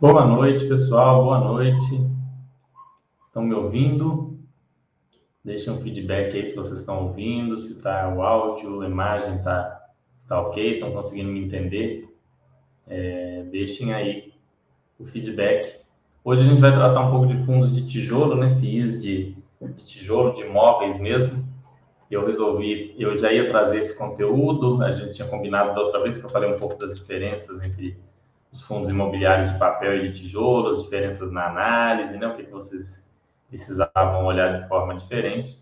Boa noite, pessoal. Boa noite. Estão me ouvindo? Deixem um feedback aí se vocês estão ouvindo, se está o áudio, a imagem está tá ok, estão conseguindo me entender. É, deixem aí o feedback. Hoje a gente vai tratar um pouco de fundos de tijolo, né? FIIs de, de tijolo, de imóveis mesmo. Eu resolvi, eu já ia trazer esse conteúdo, a gente tinha combinado da outra vez que eu falei um pouco das diferenças entre os fundos imobiliários de papel e de tijolo, as diferenças na análise, né? o que, vocês precisavam olhar de forma diferente.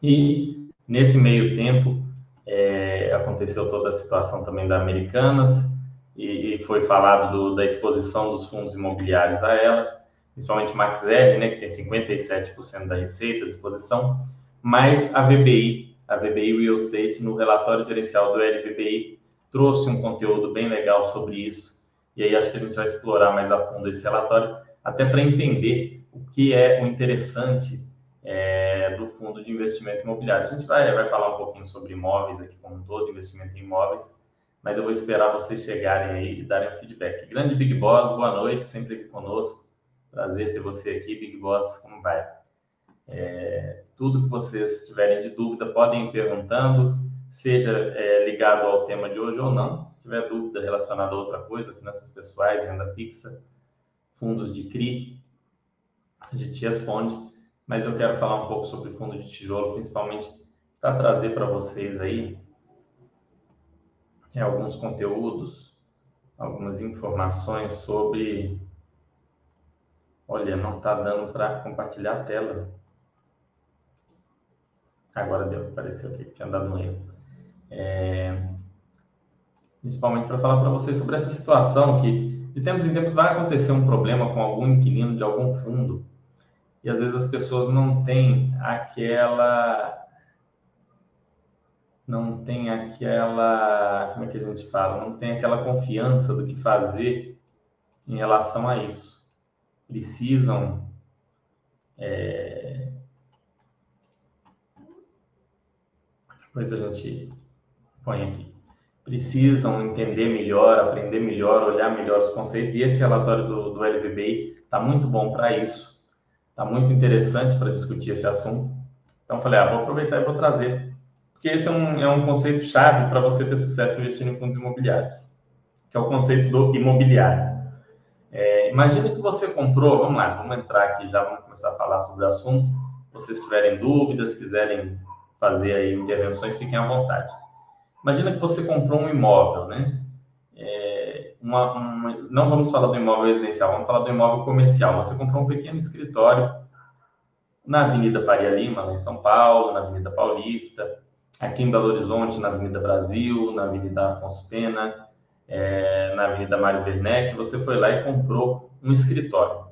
E nesse meio tempo é, aconteceu toda a situação também da Americanas e, e foi falado do, da exposição dos fundos imobiliários a ela, principalmente Max R, né, que tem 57% da receita à disposição, mas a VBI, a VBI Real Estate, no relatório gerencial do LVBI, trouxe um conteúdo bem legal sobre isso e aí acho que a gente vai explorar mais a fundo esse relatório, até para entender o que é o interessante é, do fundo de investimento imobiliário. A gente vai, vai falar um pouquinho sobre imóveis aqui como um todo, investimento em imóveis, mas eu vou esperar vocês chegarem aí e darem um feedback. Grande Big Boss, boa noite, sempre aqui conosco. Prazer ter você aqui, Big Boss, como vai? É, tudo que vocês tiverem de dúvida, podem ir perguntando seja é, ligado ao tema de hoje ou não. Se tiver dúvida relacionada a outra coisa, finanças pessoais, renda fixa, fundos de CRI, a gente responde. Mas eu quero falar um pouco sobre fundo de tijolo, principalmente para trazer para vocês aí é, alguns conteúdos, algumas informações sobre. Olha, não está dando para compartilhar a tela. Agora deu, apareceu aqui, tinha dado um erro. É, principalmente para falar para vocês sobre essa situação que de tempos em tempos vai acontecer um problema com algum inquilino de algum fundo. E às vezes as pessoas não têm aquela não tem aquela como é que a gente fala? Não tem aquela confiança do que fazer em relação a isso. Precisam é... depois a gente põe aqui. Precisam entender melhor, aprender melhor, olhar melhor os conceitos. E esse relatório do, do LVBI está muito bom para isso. Está muito interessante para discutir esse assunto. Então, falei, ah, vou aproveitar e vou trazer. Porque esse é um, é um conceito chave para você ter sucesso investindo em fundos imobiliários, que é o conceito do imobiliário. É, imagina que você comprou, vamos lá, vamos entrar aqui já, vamos começar a falar sobre o assunto. Se vocês tiverem dúvidas, quiserem fazer aí intervenções, fiquem à vontade. Imagina que você comprou um imóvel, né? É, uma, uma, não vamos falar do imóvel residencial, vamos falar do imóvel comercial. Você comprou um pequeno escritório na Avenida Faria Lima, lá em São Paulo, na Avenida Paulista, aqui em Belo Horizonte, na Avenida Brasil, na Avenida Afonso Pena, é, na Avenida Mário Werneck, você foi lá e comprou um escritório.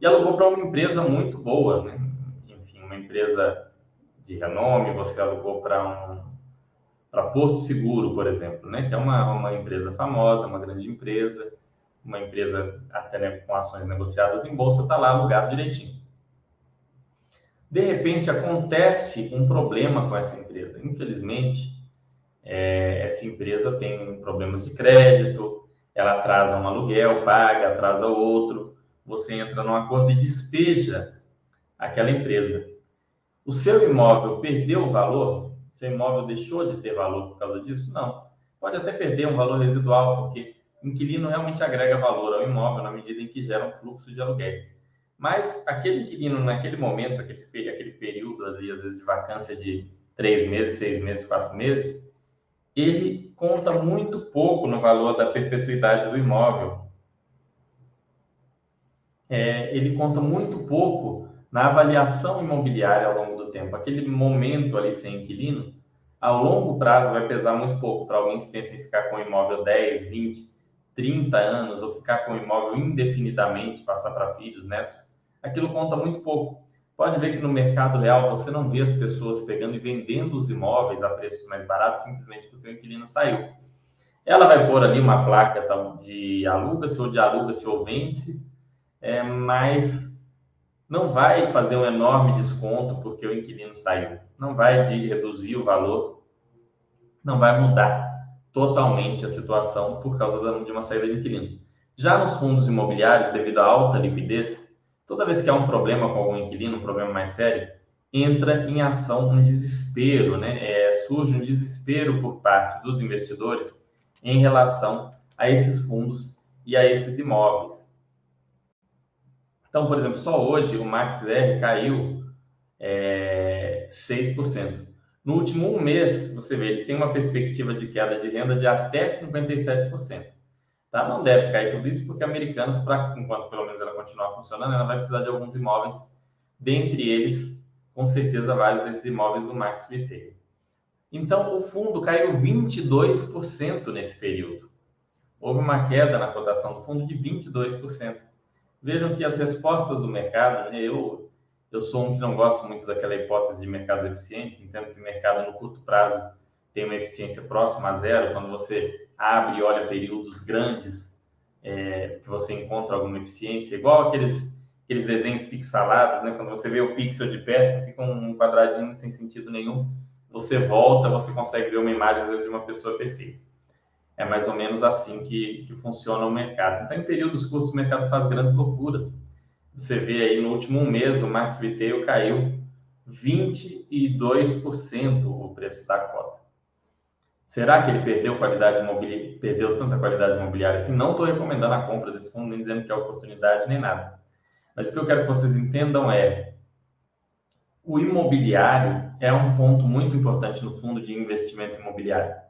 E alugou para uma empresa muito boa, né? Enfim, uma empresa de renome, você alugou para um, para Porto Seguro, por exemplo, né, que é uma, uma empresa famosa, uma grande empresa, uma empresa até né, com ações negociadas em bolsa, está lá alugado direitinho. De repente, acontece um problema com essa empresa. Infelizmente, é, essa empresa tem problemas de crédito, ela atrasa um aluguel, paga, atrasa outro, você entra num acordo e despeja aquela empresa. O seu imóvel perdeu o valor? Seu imóvel deixou de ter valor por causa disso? Não. Pode até perder um valor residual, porque o inquilino realmente agrega valor ao imóvel na medida em que gera um fluxo de aluguéis. Mas aquele inquilino, naquele momento, aquele, aquele período ali, às vezes de vacância de três meses, seis meses, quatro meses, ele conta muito pouco no valor da perpetuidade do imóvel. É, ele conta muito pouco na avaliação imobiliária ao longo do tempo. Aquele momento ali sem inquilino, a longo prazo vai pesar muito pouco para alguém que pensa em ficar com o imóvel 10, 20, 30 anos ou ficar com o imóvel indefinidamente, passar para filhos, netos. Aquilo conta muito pouco. Pode ver que no mercado real você não vê as pessoas pegando e vendendo os imóveis a preços mais baratos simplesmente porque o inquilino saiu. Ela vai pôr ali uma placa de aluga-se ou de aluga-se ou vende-se, é, mas não vai fazer um enorme desconto porque o inquilino saiu, não vai reduzir o valor, não vai mudar totalmente a situação por causa de uma saída de inquilino. Já nos fundos imobiliários, devido à alta liquidez, toda vez que há um problema com algum inquilino, um problema mais sério, entra em ação um desespero, né? É, surge um desespero por parte dos investidores em relação a esses fundos e a esses imóveis. Então, por exemplo, só hoje o Max R caiu é, 6%. No último um mês, você vê, eles têm uma perspectiva de queda de renda de até 57%. Tá? Não deve cair tudo isso, porque Americanas, pra, enquanto pelo menos ela continuar funcionando, ela vai precisar de alguns imóveis, dentre eles, com certeza, vários desses imóveis do Max Retail. Então, o fundo caiu 22% nesse período. Houve uma queda na cotação do fundo de 22%. Vejam que as respostas do mercado, né, eu, eu sou um que não gosto muito daquela hipótese de mercados eficientes, entendo que o mercado no curto prazo tem uma eficiência próxima a zero, quando você abre e olha períodos grandes, é, que você encontra alguma eficiência, igual aqueles, aqueles desenhos pixelados, né? quando você vê o pixel de perto, fica um quadradinho sem sentido nenhum, você volta, você consegue ver uma imagem, às vezes, de uma pessoa perfeita. É mais ou menos assim que, que funciona o mercado. Então, em períodos curtos, o mercado faz grandes loucuras. Você vê aí no último mês, o Max Retail caiu 22% o preço da cota. Será que ele perdeu qualidade imobiliária, perdeu tanta qualidade imobiliária assim? Não estou recomendando a compra desse fundo, nem dizendo que é oportunidade, nem nada. Mas o que eu quero que vocês entendam é o imobiliário é um ponto muito importante no fundo de investimento imobiliário.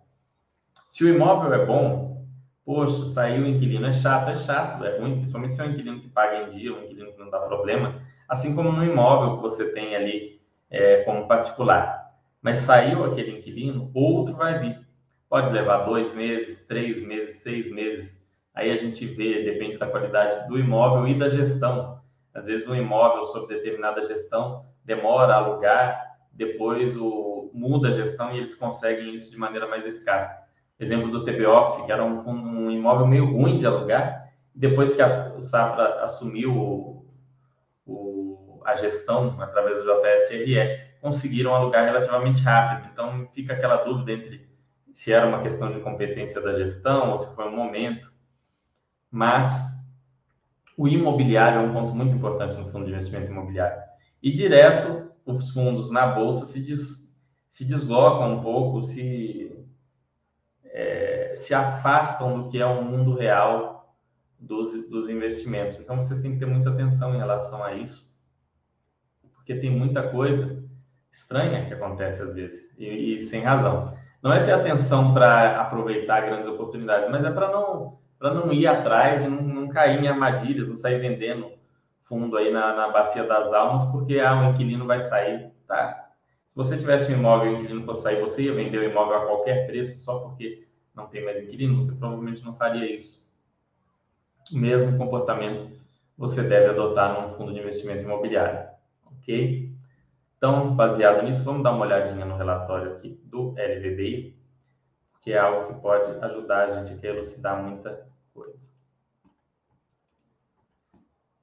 Se o imóvel é bom, poxa, saiu o inquilino, é chato, é chato, é ruim, principalmente se é um inquilino que paga em dia, um inquilino que não dá problema, assim como no imóvel que você tem ali é, como particular. Mas saiu aquele inquilino, outro vai vir. Pode levar dois meses, três meses, seis meses. Aí a gente vê, depende da qualidade do imóvel e da gestão. Às vezes um imóvel sob determinada gestão demora a alugar, depois o, muda a gestão e eles conseguem isso de maneira mais eficaz. Exemplo do TB Office, que era um, um imóvel meio ruim de alugar, depois que a, o Safra assumiu o, o, a gestão através do JSRE, conseguiram alugar relativamente rápido. Então fica aquela dúvida entre se era uma questão de competência da gestão ou se foi um momento. Mas o imobiliário é um ponto muito importante no fundo de investimento imobiliário. E direto, os fundos na bolsa se, des, se deslocam um pouco, se, é, se afastam do que é o mundo real dos, dos investimentos. Então, vocês têm que ter muita atenção em relação a isso, porque tem muita coisa estranha que acontece às vezes, e, e sem razão. Não é ter atenção para aproveitar grandes oportunidades, mas é para não, não ir atrás e não, não cair em armadilhas, não sair vendendo fundo aí na, na bacia das almas, porque ah, o inquilino vai sair, tá? Você tivesse um imóvel e o inquilino fosse sair, você ia vender o imóvel a qualquer preço só porque não tem mais inquilino, você provavelmente não faria isso. O mesmo comportamento você deve adotar num fundo de investimento imobiliário, ok? Então, baseado nisso, vamos dar uma olhadinha no relatório aqui do LVBI, que é algo que pode ajudar a gente a elucidar muita coisa.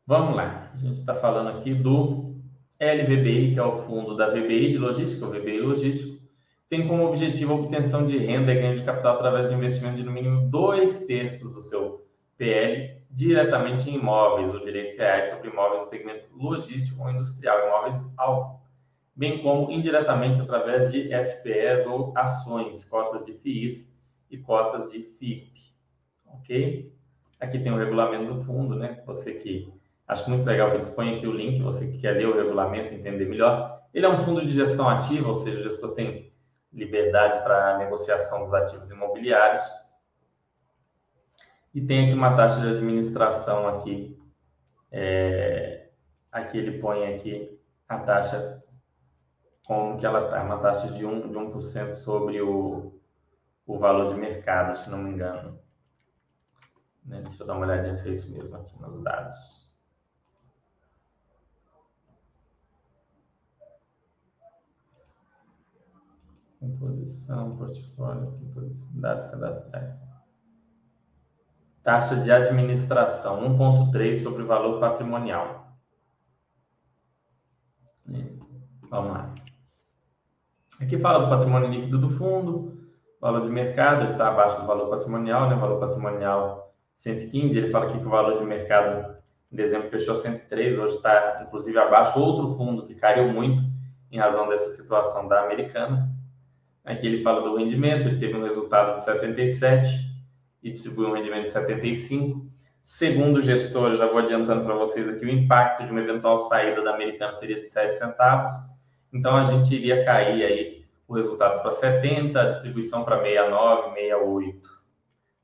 Vamos lá, a gente está falando aqui do LVBI, que é o fundo da VBI de logística, o VBI Logístico, tem como objetivo a obtenção de renda e ganho de capital através de investimento de no mínimo dois terços do seu PL diretamente em imóveis ou direitos reais sobre imóveis do segmento logístico ou industrial, imóveis alvo, bem como indiretamente através de SPEs ou ações, cotas de FIIs e cotas de FIP. Ok? Aqui tem o regulamento do fundo, né? Você que Acho muito legal que eles põem aqui o link, você que quer ler o regulamento, entender melhor. Ele é um fundo de gestão ativa, ou seja, o gestor tem liberdade para negociação dos ativos imobiliários. E tem aqui uma taxa de administração aqui. É, aqui ele põe aqui a taxa como que ela está, uma taxa de 1%, de 1 sobre o, o valor de mercado, se não me engano. Né? Deixa eu dar uma olhadinha se é isso mesmo aqui nos dados. Composição, portfólio, composição, dados cadastrais. Taxa de administração, 1,3 sobre o valor patrimonial. Vamos lá. Aqui fala do patrimônio líquido do fundo, valor de mercado, ele está abaixo do valor patrimonial, né? Valor patrimonial 115, ele fala aqui que o valor de mercado em dezembro fechou 103, hoje está inclusive abaixo. Outro fundo que caiu muito em razão dessa situação da Americanas. Aqui ele fala do rendimento, ele teve um resultado de 77 e distribuiu um rendimento de 75. Segundo o gestor, eu já vou adiantando para vocês aqui, o impacto de uma eventual saída da Americana seria de 7 centavos. Então a gente iria cair aí o resultado para 70, a distribuição para 69, 68.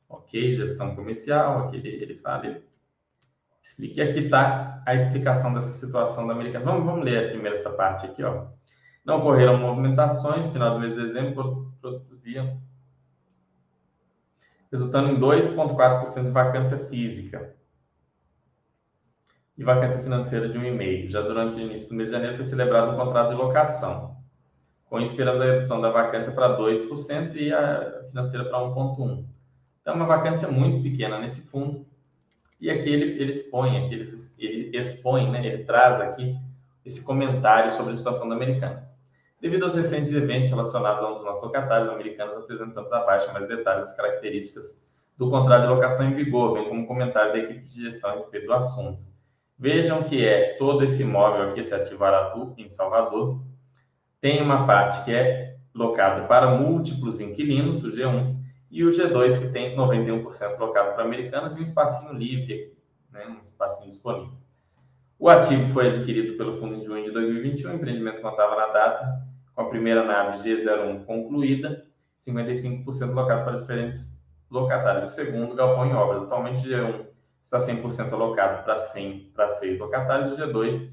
Ok, gestão comercial, aqui ele, ele fala, ele explique. Aqui está a explicação dessa situação da Americana. Vamos, vamos ler primeiro essa parte aqui, ó. Não ocorreram movimentações, final do mês de dezembro produziam resultando em 2,4% de vacância física e vacância financeira de 1,5%. Já durante o início do mês de janeiro foi celebrado um contrato de locação, com esperando a redução da vacância para 2% e a financeira para 1,1%. Então, é uma vacância muito pequena nesse fundo. E aqui ele, ele expõe, aqui ele, ele expõe, né, ele traz aqui esse comentário sobre a situação da Americanas. Devido aos recentes eventos relacionados a um dos nossos locatários americanos, apresentamos abaixo mais detalhes das características do contrato de locação em vigor, bem como comentário da equipe de gestão a respeito do assunto. Vejam que é todo esse imóvel aqui, esse ativo Aratu, em Salvador, tem uma parte que é locado para múltiplos inquilinos, o G1, e o G2, que tem 91% locado para americanas e um espacinho livre aqui, né, um espacinho disponível. O ativo foi adquirido pelo fundo em junho de 2021, o empreendimento contava na data com a primeira nave G01 concluída, 55% locado para diferentes locatários. O segundo, galpão em obras. Atualmente, o G1 está 100% alocado para 100 para 6 locatários. O G2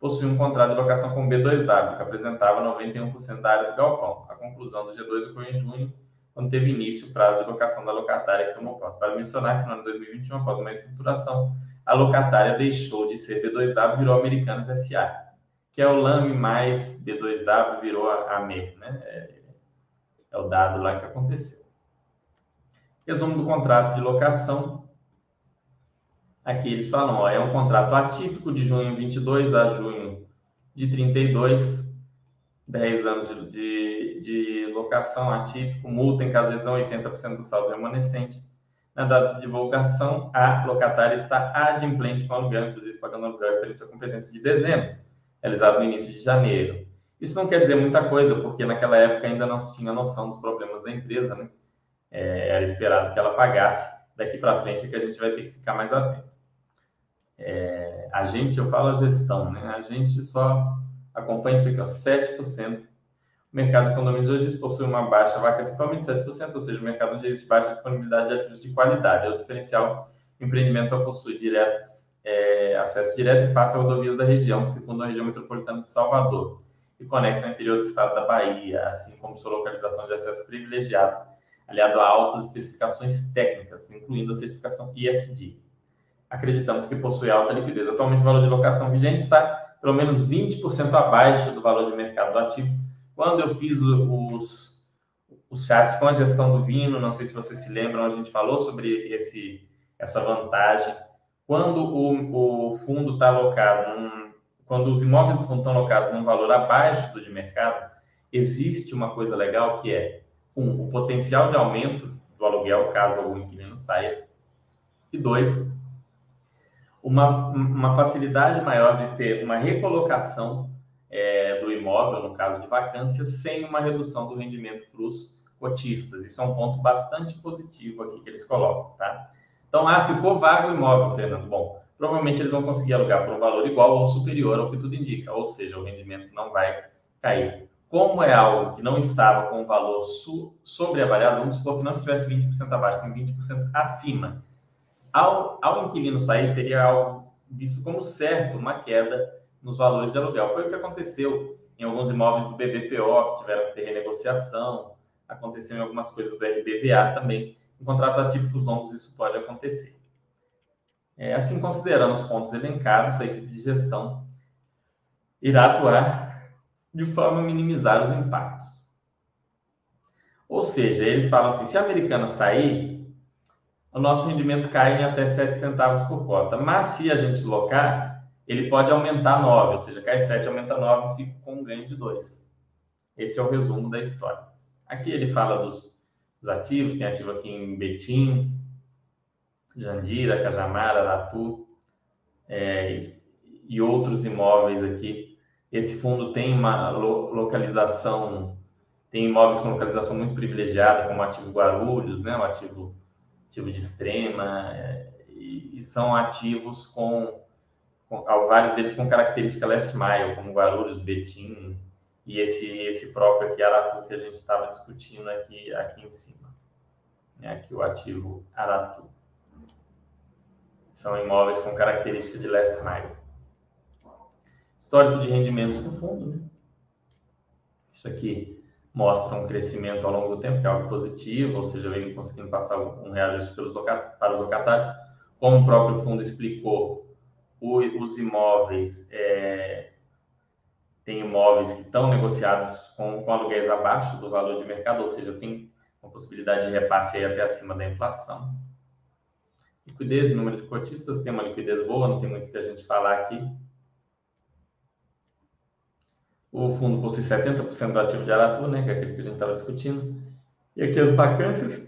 possui um contrato de locação com B2W, que apresentava 91% da área do galpão. A conclusão do G2 ocorreu em junho, quando teve início o prazo de locação da locatária que tomou posse. Para mencionar que no ano de 2021, após uma estruturação, a locatária deixou de ser B2W e virou Americanas SA que é o LAME mais B2W virou a, a MER, né? É, é o dado lá que aconteceu. Resumo do contrato de locação. Aqui eles falam, ó, é um contrato atípico de junho 22 a junho de 32, 10 anos de, de, de locação atípico, multa em caso de lesão 80% do saldo remanescente. Na data de divulgação, a locatária está adimplente com aluguel, inclusive pagando aluguel referente à competência de dezembro realizado no início de janeiro. Isso não quer dizer muita coisa, porque naquela época ainda não se tinha noção dos problemas da empresa, né? É, era esperado que ela pagasse. Daqui para frente é que a gente vai ter que ficar mais atento. É, a gente, eu falo a gestão, né? A gente só acompanha isso aqui, ó, 7%. O mercado de condomínios hoje possui uma baixa vacância atualmente 7%, ou seja, o mercado onde existe baixa disponibilidade de ativos de qualidade. É o diferencial empreendimento possui direto é, acesso direto e fácil a rodovias da região, segundo a região metropolitana de Salvador, e conecta o interior do estado da Bahia, assim como sua localização de acesso privilegiado, aliado a altas especificações técnicas, incluindo a certificação ISD. Acreditamos que possui alta liquidez. Atualmente, o valor de locação vigente está pelo menos 20% abaixo do valor de mercado do ativo. Quando eu fiz os, os chats com a gestão do Vino, não sei se vocês se lembram, a gente falou sobre esse, essa vantagem. Quando o, o fundo está alocado, num, quando os imóveis do fundo estão alocados num valor abaixo do de mercado, existe uma coisa legal que é, um, o potencial de aumento do aluguel, caso algum inquilino saia, e dois, uma, uma facilidade maior de ter uma recolocação é, do imóvel, no caso de vacância, sem uma redução do rendimento para os cotistas. Isso é um ponto bastante positivo aqui que eles colocam, tá? Então, ah, ficou vago o imóvel, Fernando. Bom, provavelmente eles vão conseguir alugar por um valor igual ou superior ao que tudo indica, ou seja, o rendimento não vai cair. Como é algo que não estava com o valor sobreavaliado, vamos supor que não estivesse 20% abaixo, sim 20% acima. Ao, ao inquilino sair, seria algo visto como certo, uma queda nos valores de aluguel. Foi o que aconteceu em alguns imóveis do BBPO, que tiveram que ter renegociação, aconteceu em algumas coisas do RBVA também, em contratos atípicos longos, isso pode acontecer. É, assim, considerando os pontos elencados, a equipe de gestão irá atuar de forma a minimizar os impactos. Ou seja, eles falam assim: se a americana sair, o nosso rendimento cai em até 7 centavos por cota. Mas se a gente locar, ele pode aumentar 9, ou seja, cai 7, aumenta 9, fica com um ganho de 2. Esse é o resumo da história. Aqui ele fala dos os ativos, tem ativo aqui em Betim, Jandira, Cajamar, Aratu é, e outros imóveis aqui. Esse fundo tem uma localização, tem imóveis com localização muito privilegiada, como o ativo Guarulhos, né, o ativo, ativo de extrema, é, e, e, são ativos com, vários deles com característica last mile, como Guarulhos, Betim, e esse, esse próprio aqui, Aratu, que a gente estava discutindo aqui, aqui em cima. É aqui o ativo Aratu. São imóveis com característica de last mile. Histórico de rendimentos do fundo. Né? Isso aqui mostra um crescimento ao longo do tempo, que é algo positivo, ou seja, vem conseguindo passar um reajuste pelos, para os locatários. Como o próprio fundo explicou, os imóveis é, tem imóveis que estão negociados com, com aluguéis abaixo do valor de mercado, ou seja, tem uma possibilidade de repasse aí até acima da inflação. Liquidez, número de cotistas, tem uma liquidez boa, não tem muito o que a gente falar aqui. O fundo possui 70% do ativo de Aratu, né, que é aquele que a gente estava discutindo. E aqui as vacâncias.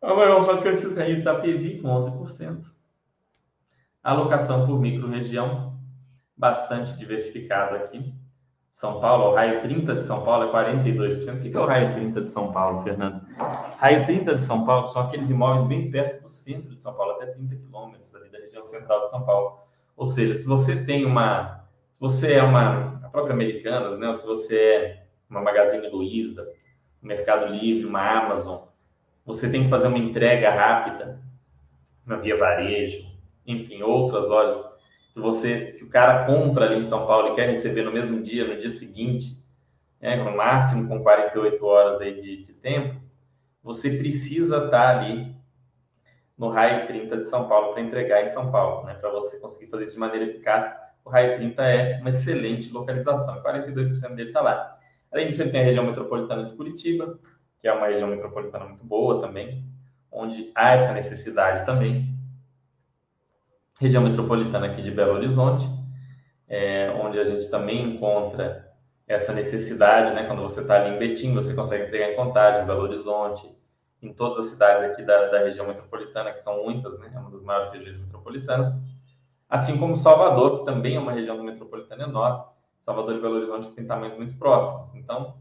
A maior vacância está em Itapevi, com 11%. Alocação por micro-região, bastante diversificado aqui. São Paulo, o raio 30 de São Paulo é 42%. O que é o raio 30 de São Paulo, Fernando? Raio 30 de São Paulo são aqueles imóveis bem perto do centro de São Paulo, até 30 quilômetros ali da região central de São Paulo. Ou seja, se você tem uma. Se você é uma. A própria Americanas, né? Ou se você é uma Magazine Luiza, Mercado Livre, uma Amazon, você tem que fazer uma entrega rápida na Via Varejo, enfim, outras lojas que você que o cara compra ali em São Paulo e quer receber no mesmo dia, no dia seguinte, né, no máximo com 48 horas aí de, de tempo, você precisa estar ali no raio 30 de São Paulo para entregar em São Paulo, né, para você conseguir fazer isso de maneira eficaz. O raio 30 é uma excelente localização, 42% dele está lá. Além disso, ele tem a região metropolitana de Curitiba, que é uma região metropolitana muito boa também, onde há essa necessidade também região metropolitana aqui de Belo Horizonte, é, onde a gente também encontra essa necessidade, né? Quando você está ali em Betim, você consegue entregar em Contagem, Belo Horizonte, em todas as cidades aqui da, da região metropolitana, que são muitas, né? É uma das maiores regiões metropolitanas. Assim como Salvador, que também é uma região metropolitana enorme. Salvador e Belo Horizonte têm tamanhos muito próximos. Então,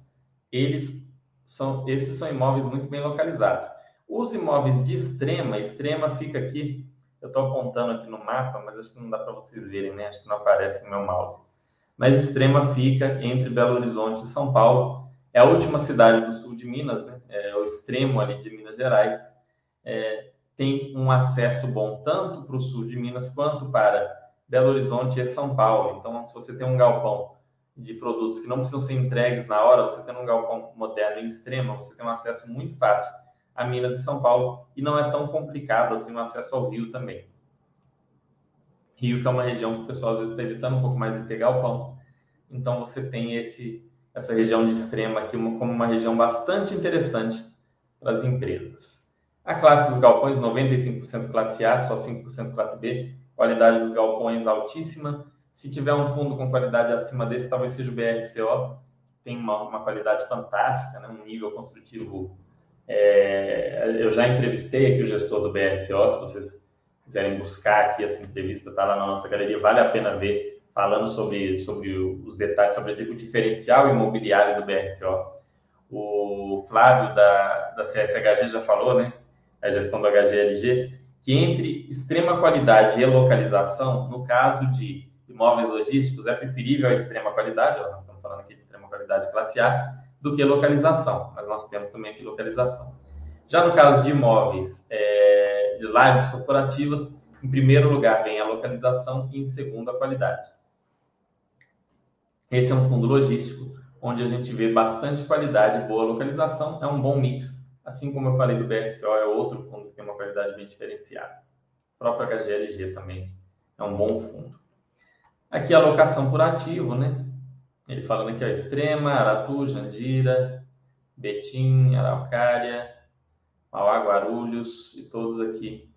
eles são, esses são imóveis muito bem localizados. Os imóveis de extrema, extrema fica aqui eu estou apontando aqui no mapa, mas acho que não dá para vocês verem, né? Acho que não aparece no meu mouse. Mas Extrema fica entre Belo Horizonte e São Paulo. É a última cidade do sul de Minas, né? É o extremo ali de Minas Gerais. É, tem um acesso bom tanto para o sul de Minas quanto para Belo Horizonte e São Paulo. Então, se você tem um galpão de produtos que não precisam ser entregues na hora, você tem um galpão moderno em extrema, você tem um acesso muito fácil a Minas e São Paulo e não é tão complicado assim o acesso ao Rio também. Rio que é uma região que o pessoal às vezes está evitando um pouco mais de pegar o pão. Então você tem esse essa região de extrema aqui como uma região bastante interessante para as empresas. A classe dos galpões, 95% classe A, só 5% classe B. Qualidade dos galpões altíssima. Se tiver um fundo com qualidade acima desse, talvez seja o BRCO, tem uma, uma qualidade fantástica, né? um nível construtivo é, eu já entrevistei aqui o gestor do BRCO, se vocês quiserem buscar aqui essa entrevista, está lá na nossa galeria, vale a pena ver, falando sobre, sobre os detalhes, sobre o diferencial imobiliário do BRCO. O Flávio da, da CSHG já falou, né? A gestão do HGLG, que entre extrema qualidade e localização, no caso de imóveis logísticos, é preferível a extrema qualidade, ó, nós estamos falando aqui de extrema qualidade classe A, do que localização, mas nós temos também aqui localização. Já no caso de imóveis é, de lajes corporativas, em primeiro lugar vem a localização e em segundo a qualidade. Esse é um fundo logístico onde a gente vê bastante qualidade boa localização, é um bom mix, assim como eu falei do BRCO, é outro fundo que tem uma qualidade bem diferenciada. O próprio HGLG também é um bom fundo. Aqui a alocação por ativo, né? Ele falando aqui, ó, Extrema, Aratu, Jandira, Betim, Araucária, Mauá, Guarulhos e todos aqui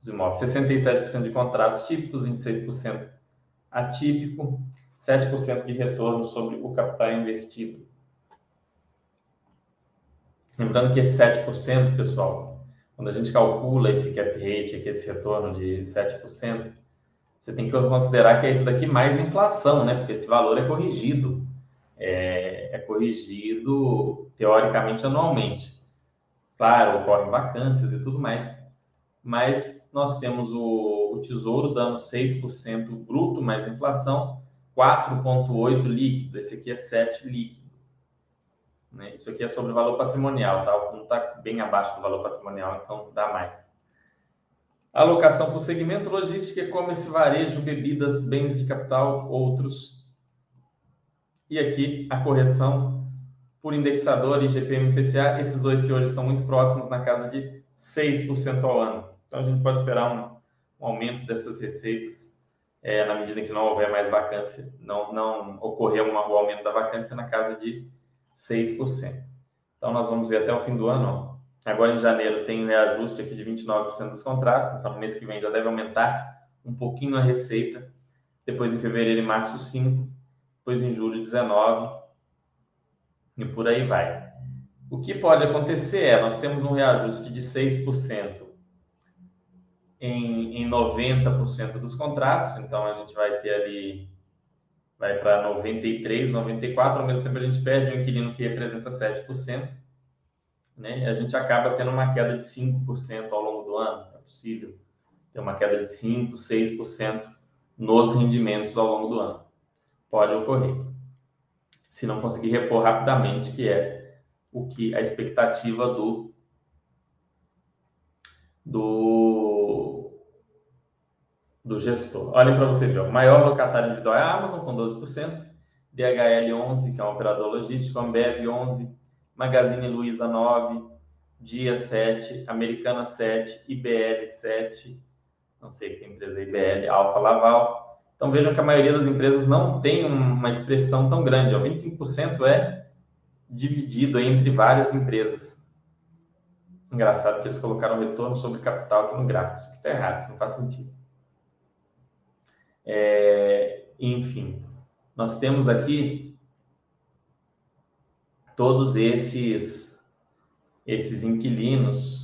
os imóveis. 67% de contratos típicos, 26% atípico, 7% de retorno sobre o capital investido. Lembrando que esse 7%, pessoal, quando a gente calcula esse cap rate, aqui, esse retorno de 7%, você tem que considerar que é isso daqui mais inflação, né? Porque esse valor é corrigido. É, é corrigido, teoricamente, anualmente. Claro, ocorrem vacâncias e tudo mais, mas nós temos o, o Tesouro dando 6% bruto mais inflação, 4,8% líquido. Esse aqui é 7% líquido. Né? Isso aqui é sobre o valor patrimonial, tá? O fundo está bem abaixo do valor patrimonial, então dá mais. Alocação por segmento, logística, e-commerce, varejo, bebidas, bens de capital, outros. E aqui a correção por indexador e GPM-PCA, esses dois que hoje estão muito próximos na casa de 6% ao ano. Então a gente pode esperar um, um aumento dessas receitas é, na medida que não houver mais vacância, não, não ocorrer um, um aumento da vacância na casa de 6%. Então, nós vamos ver até o fim do ano. Agora, em janeiro, tem um reajuste aqui de 29% dos contratos. Então, mês que vem já deve aumentar um pouquinho a receita. Depois, em fevereiro e março, 5%. Depois, em julho, 19%. E por aí vai. O que pode acontecer é, nós temos um reajuste de 6% em, em 90% dos contratos. Então, a gente vai ter ali vai para 93, 94, ao mesmo tempo a gente perde um inquilino que representa 7%, né? A gente acaba tendo uma queda de 5% ao longo do ano. É possível ter uma queda de 5, 6% nos rendimentos ao longo do ano. Pode ocorrer. Se não conseguir repor rapidamente, que é o que a expectativa do do do gestor. Olhem para você ver, o maior locatário individual é a Amazon, com 12%, DHL 11%, que é um operador logístico, Ambev 11%, Magazine Luiza 9%, Dia 7%, Americana 7%, IBL 7%, não sei que empresa é IBL, Alfa Laval. Então vejam que a maioria das empresas não tem uma expressão tão grande, ó, 25% é dividido entre várias empresas. Engraçado que eles colocaram retorno sobre capital aqui no gráfico, isso está errado, isso não faz sentido. É, enfim, nós temos aqui todos esses esses inquilinos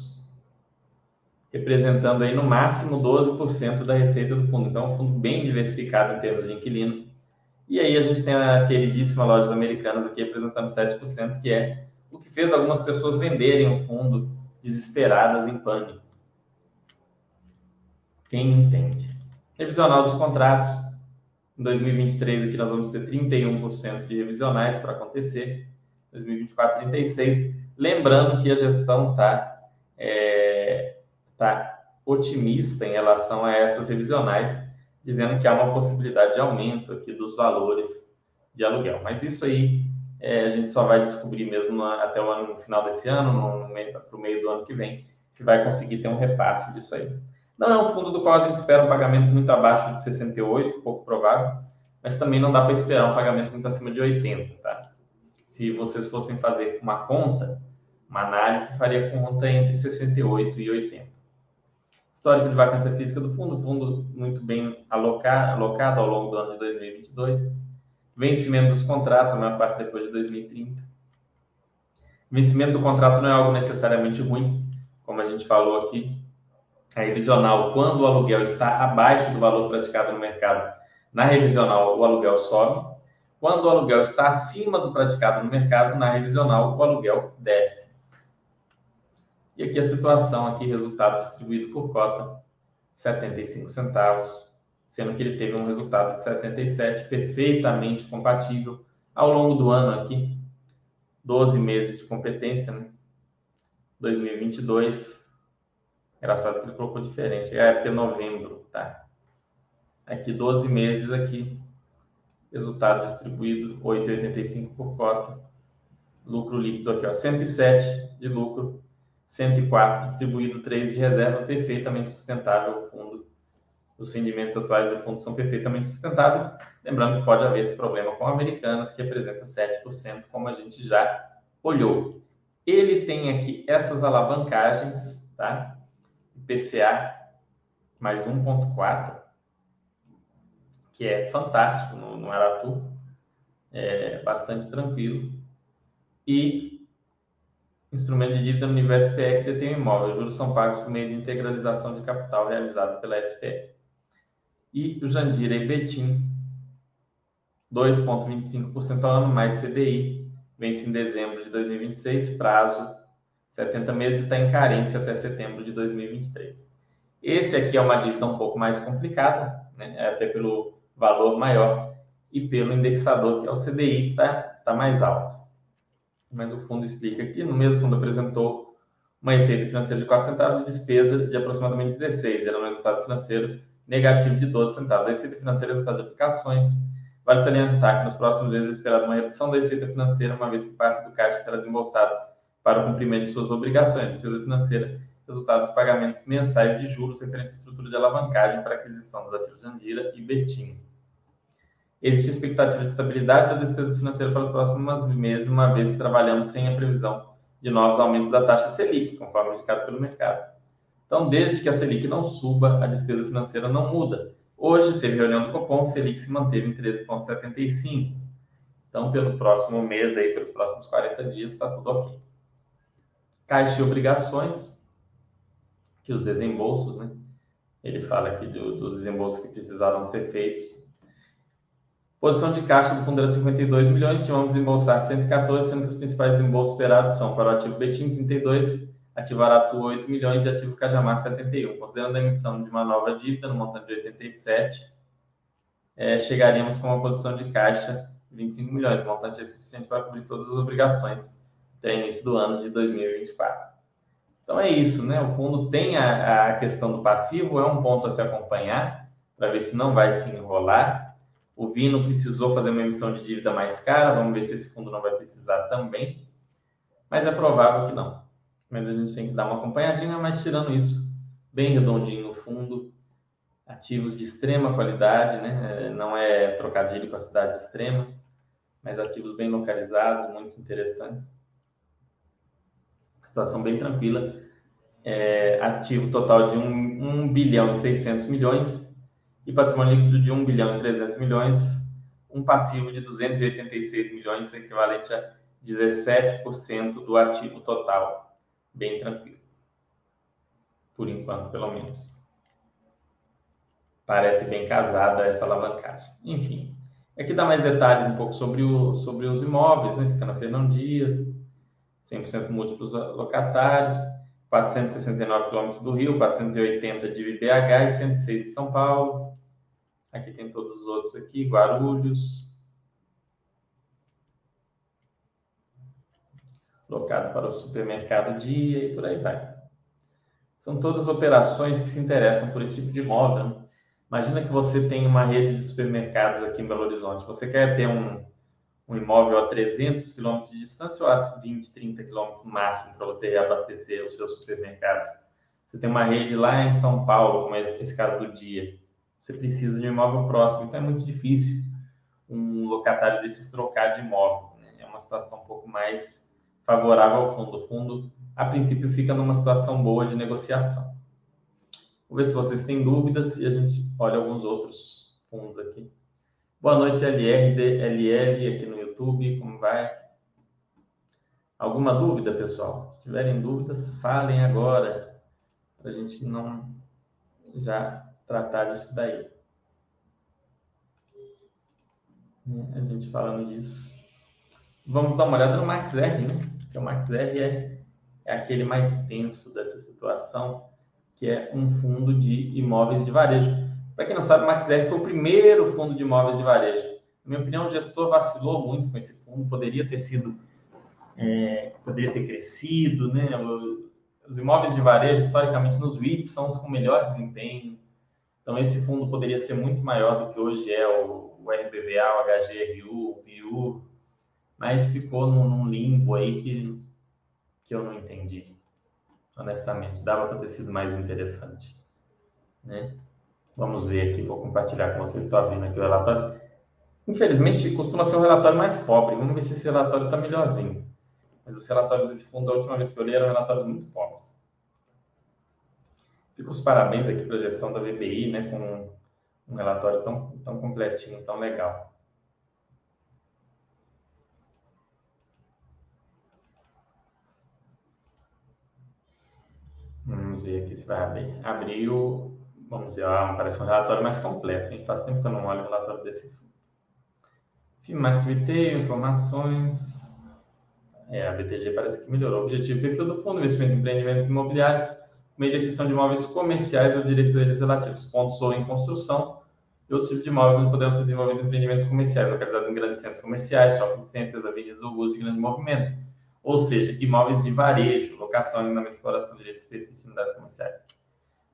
representando aí no máximo 12% da receita do fundo. Então, é um fundo bem diversificado em termos de inquilino. E aí a gente tem a queridíssima Lojas Americanas aqui representando 7%, que é o que fez algumas pessoas venderem o fundo desesperadas em pânico. Quem entende? Revisional dos contratos. Em 2023 aqui nós vamos ter 31% de revisionais para acontecer. 2024, 36%. Lembrando que a gestão está é, tá otimista em relação a essas revisionais, dizendo que há uma possibilidade de aumento aqui dos valores de aluguel. Mas isso aí é, a gente só vai descobrir mesmo no, até o ano, no final desse ano, para o meio do ano que vem, se vai conseguir ter um repasse disso aí. Não é um fundo do qual a gente espera um pagamento muito abaixo de 68, pouco provável, mas também não dá para esperar um pagamento muito acima de 80, tá? Se vocês fossem fazer uma conta, uma análise, faria conta entre 68 e 80. Histórico de vacância física do fundo, fundo muito bem alocado, alocado ao longo do ano de 2022. Vencimento dos contratos, a maior parte depois de 2030. Vencimento do contrato não é algo necessariamente ruim, como a gente falou aqui, a revisional, quando o aluguel está abaixo do valor praticado no mercado, na revisional o aluguel sobe. Quando o aluguel está acima do praticado no mercado, na revisional o aluguel desce. E aqui a situação, aqui resultado distribuído por cota, 75 centavos, sendo que ele teve um resultado de 77, perfeitamente compatível ao longo do ano aqui, 12 meses de competência, né? 2022, Engraçado que ele colocou diferente. É porque novembro, tá? Aqui 12 meses aqui. Resultado distribuído 8,85 por cota. Lucro líquido aqui, ó, 107 de lucro, 104 distribuído, 3 de reserva, perfeitamente sustentável o fundo. Os rendimentos atuais do fundo são perfeitamente sustentáveis. Lembrando que pode haver esse problema com Americanas, que representa 7%, como a gente já olhou. Ele tem aqui essas alavancagens, tá? PCA mais 1.4, que é fantástico no, no Aratu, é bastante tranquilo. E instrumento de dívida no SPE que detém o imóvel. Os juros são pagos por meio de integralização de capital realizada pela SPE. E o Jandira e Betim, 2,25% ao ano, mais CDI, vence em dezembro de 2026, prazo 70 meses e está em carência até setembro de 2023. Esse aqui é uma dívida um pouco mais complicada, né? É até pelo valor maior e pelo indexador, que é o CDI, que está tá mais alto. Mas o fundo explica que no mesmo fundo apresentou uma receita financeira de 4 centavos e despesa de aproximadamente 16, gerando um resultado financeiro negativo de 12 centavos. A receita financeira é resultado de aplicações. Vale salientar que nos próximos meses é esperada uma redução da receita financeira, uma vez que parte do caixa será desembolsado para o cumprimento de suas obrigações. Despesa financeira, resultado dos pagamentos mensais de juros referentes à estrutura de alavancagem para aquisição dos ativos Jandira e Betim. Existe expectativa de estabilidade da despesa financeira para os próximos meses, uma vez que trabalhamos sem a previsão de novos aumentos da taxa Selic, conforme indicado pelo mercado. Então, desde que a Selic não suba, a despesa financeira não muda. Hoje teve reunião do Copom, Selic se manteve em 13,75. Então, pelo próximo mês, aí, pelos próximos 40 dias, está tudo ok. Caixa e obrigações, que os desembolsos, né? Ele fala aqui do, dos desembolsos que precisaram ser feitos. Posição de caixa do fundo era 52 milhões, tínhamos desembolsar 114, sendo que os principais desembolsos esperados são para o ativo Betim, 32, ativo Aratu 8 milhões e ativo Cajamar 71. Considerando a emissão de uma nova dívida no montante de 87, é, chegaríamos com uma posição de caixa de 25 milhões. Montante é suficiente para cobrir todas as obrigações até início do ano de 2024. Então é isso, né? O fundo tem a, a questão do passivo, é um ponto a se acompanhar para ver se não vai se enrolar. O Vino precisou fazer uma emissão de dívida mais cara, vamos ver se esse fundo não vai precisar também. Mas é provável que não. Mas a gente tem que dar uma acompanhadinha, mas tirando isso, bem redondinho no fundo, ativos de extrema qualidade, né? É, não é trocadilho com a cidade extrema, mas ativos bem localizados, muito interessantes situação bem tranquila. É, ativo total de 1, 1 bilhão e 600 milhões e patrimônio líquido de 1 bilhão e 300 milhões, um passivo de 286 milhões, equivalente a 17% do ativo total. Bem tranquilo. Por enquanto, pelo menos. Parece bem casada essa alavancagem. Enfim, aqui dá mais detalhes um pouco sobre, o, sobre os imóveis, né? Fica na Fernão Dias, 100% múltiplos locatários, 469 quilômetros do Rio, 480 de BH e 106 de São Paulo. Aqui tem todos os outros aqui, Guarulhos. Locado para o supermercado dia e por aí vai. São todas operações que se interessam por esse tipo de imóvel. Né? Imagina que você tem uma rede de supermercados aqui em Belo Horizonte. Você quer ter um, um imóvel a 300 quilômetros de distância ou a 20, 30 quilômetros no máximo para você reabastecer os seus supermercados. Você tem uma rede lá em São Paulo, como é esse caso do dia. Você precisa de um imóvel próximo, então é muito difícil um locatário desses trocar de imóvel. Né? É uma situação um pouco mais favorável ao fundo. O fundo, a princípio, fica numa situação boa de negociação. Vou ver se vocês têm dúvidas e a gente olha alguns outros fundos aqui. Boa noite, LRDLL, aqui no YouTube, como vai? Alguma dúvida, pessoal? Se tiverem dúvidas, falem agora, para a gente não já tratar disso daí. A gente falando disso. Vamos dar uma olhada no MaxR, né? Porque o MaxR é, é aquele mais tenso dessa situação, que é um fundo de imóveis de varejo para quem não sabe, o MaxR foi o primeiro fundo de imóveis de varejo. Na minha opinião, o gestor vacilou muito com esse fundo, poderia ter sido, é, poderia ter crescido, né? Os imóveis de varejo, historicamente, nos REITs são os com melhor desempenho. Então, esse fundo poderia ser muito maior do que hoje é o, o RBVA, o HGRU, o VIU, mas ficou num, num limbo aí que, que eu não entendi, honestamente. Dava para ter sido mais interessante, né? Vamos ver aqui, vou compartilhar com vocês. Estou abrindo aqui o relatório. Infelizmente, costuma ser um relatório mais pobre. Vamos ver se esse relatório está melhorzinho. Mas os relatórios desse fundo, a última vez que eu li, eram relatórios muito pobres. Fico os parabéns aqui para a gestão da VBI, né, com um relatório tão, tão completinho, tão legal. Vamos ver aqui se vai abrir. Abriu, vamos ver, ah, parece um relatório mais completo, hein? Faz tempo que eu não olho o relatório desse fundo. Fimax Retail, informações. É, a BTG parece que melhorou. Objetivo perfil do fundo, investimento em empreendimentos imobiliários, meio de aquisição de imóveis comerciais ou direitos legislativos, pontos ou em construção, e outros tipos de imóveis onde podemos ser desenvolvidos empreendimentos comerciais, localizados em grandes centros comerciais, shopping centers, avenidas ou ruas de grande movimento. Ou seja, imóveis de varejo, locação, arrendamento, exploração direitos de superfície e unidades comerciais.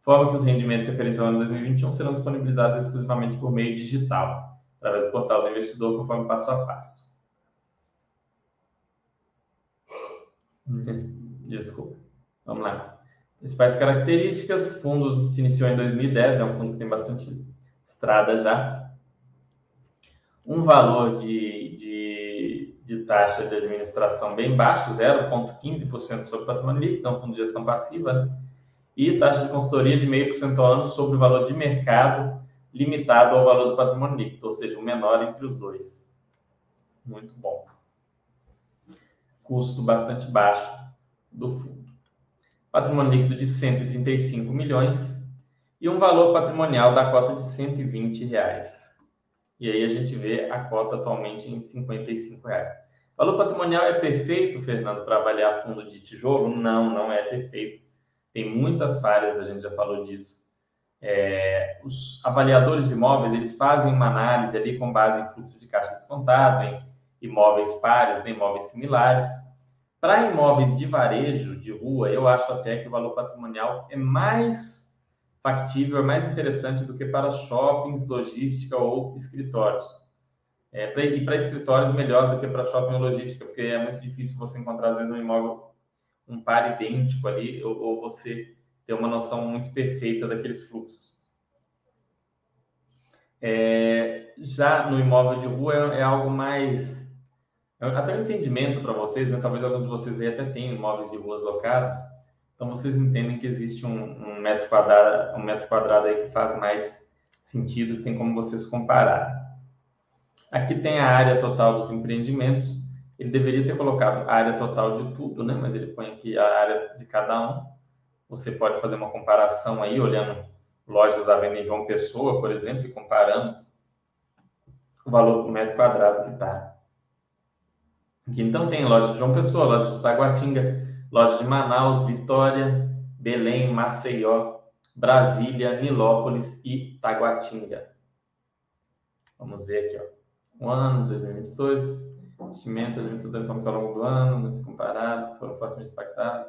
Forma que os rendimentos referentes ao ano 2021 serão disponibilizados exclusivamente por meio digital, através do portal do investidor, conforme passo a passo. Desculpa. Vamos lá. Principais características: fundo se iniciou em 2010, é um fundo que tem bastante estrada já. Um valor de, de, de taxa de administração bem baixo, 0,15% sobre o patrimônio líquido, é um fundo de gestão passiva, né? e taxa de consultoria de 0,5% ao ano sobre o valor de mercado limitado ao valor do patrimônio líquido, ou seja, o menor entre os dois. Muito bom. Custo bastante baixo do fundo. Patrimônio líquido de 135 milhões e um valor patrimonial da cota de 120 reais. E aí a gente vê a cota atualmente em 55 reais. Valor patrimonial é perfeito, Fernando, para avaliar fundo de tijolo? Não, não é perfeito. Tem muitas falhas, a gente já falou disso. É, os avaliadores de imóveis, eles fazem uma análise ali com base em fluxo de caixa descontado, em imóveis pares, né, imóveis similares. Para imóveis de varejo, de rua, eu acho até que o valor patrimonial é mais factível, é mais interessante do que para shoppings, logística ou escritórios. É, e para escritórios, melhor do que para shopping ou logística, porque é muito difícil você encontrar, às vezes, um imóvel, um par idêntico ali, ou, ou você ter uma noção muito perfeita daqueles fluxos. É, já no imóvel de rua é, é algo mais. Até um entendimento para vocês, né? talvez alguns de vocês aí até tenham imóveis de ruas locados então vocês entendem que existe um, um, metro quadrado, um metro quadrado aí que faz mais sentido, que tem como vocês comparar. Aqui tem a área total dos empreendimentos. Ele deveria ter colocado a área total de tudo, né? Mas ele põe aqui a área de cada um. Você pode fazer uma comparação aí, olhando lojas da Avenida João Pessoa, por exemplo, e comparando o valor por metro quadrado que está. Aqui então tem loja de João Pessoa, loja de Taguatinga, loja de Manaus, Vitória, Belém, Maceió, Brasília, Nilópolis e Taguatinga. Vamos ver aqui, ó. O ano 2022, investimento administrador informa ao longo do ano, nesse comparado, foram fortemente impactados.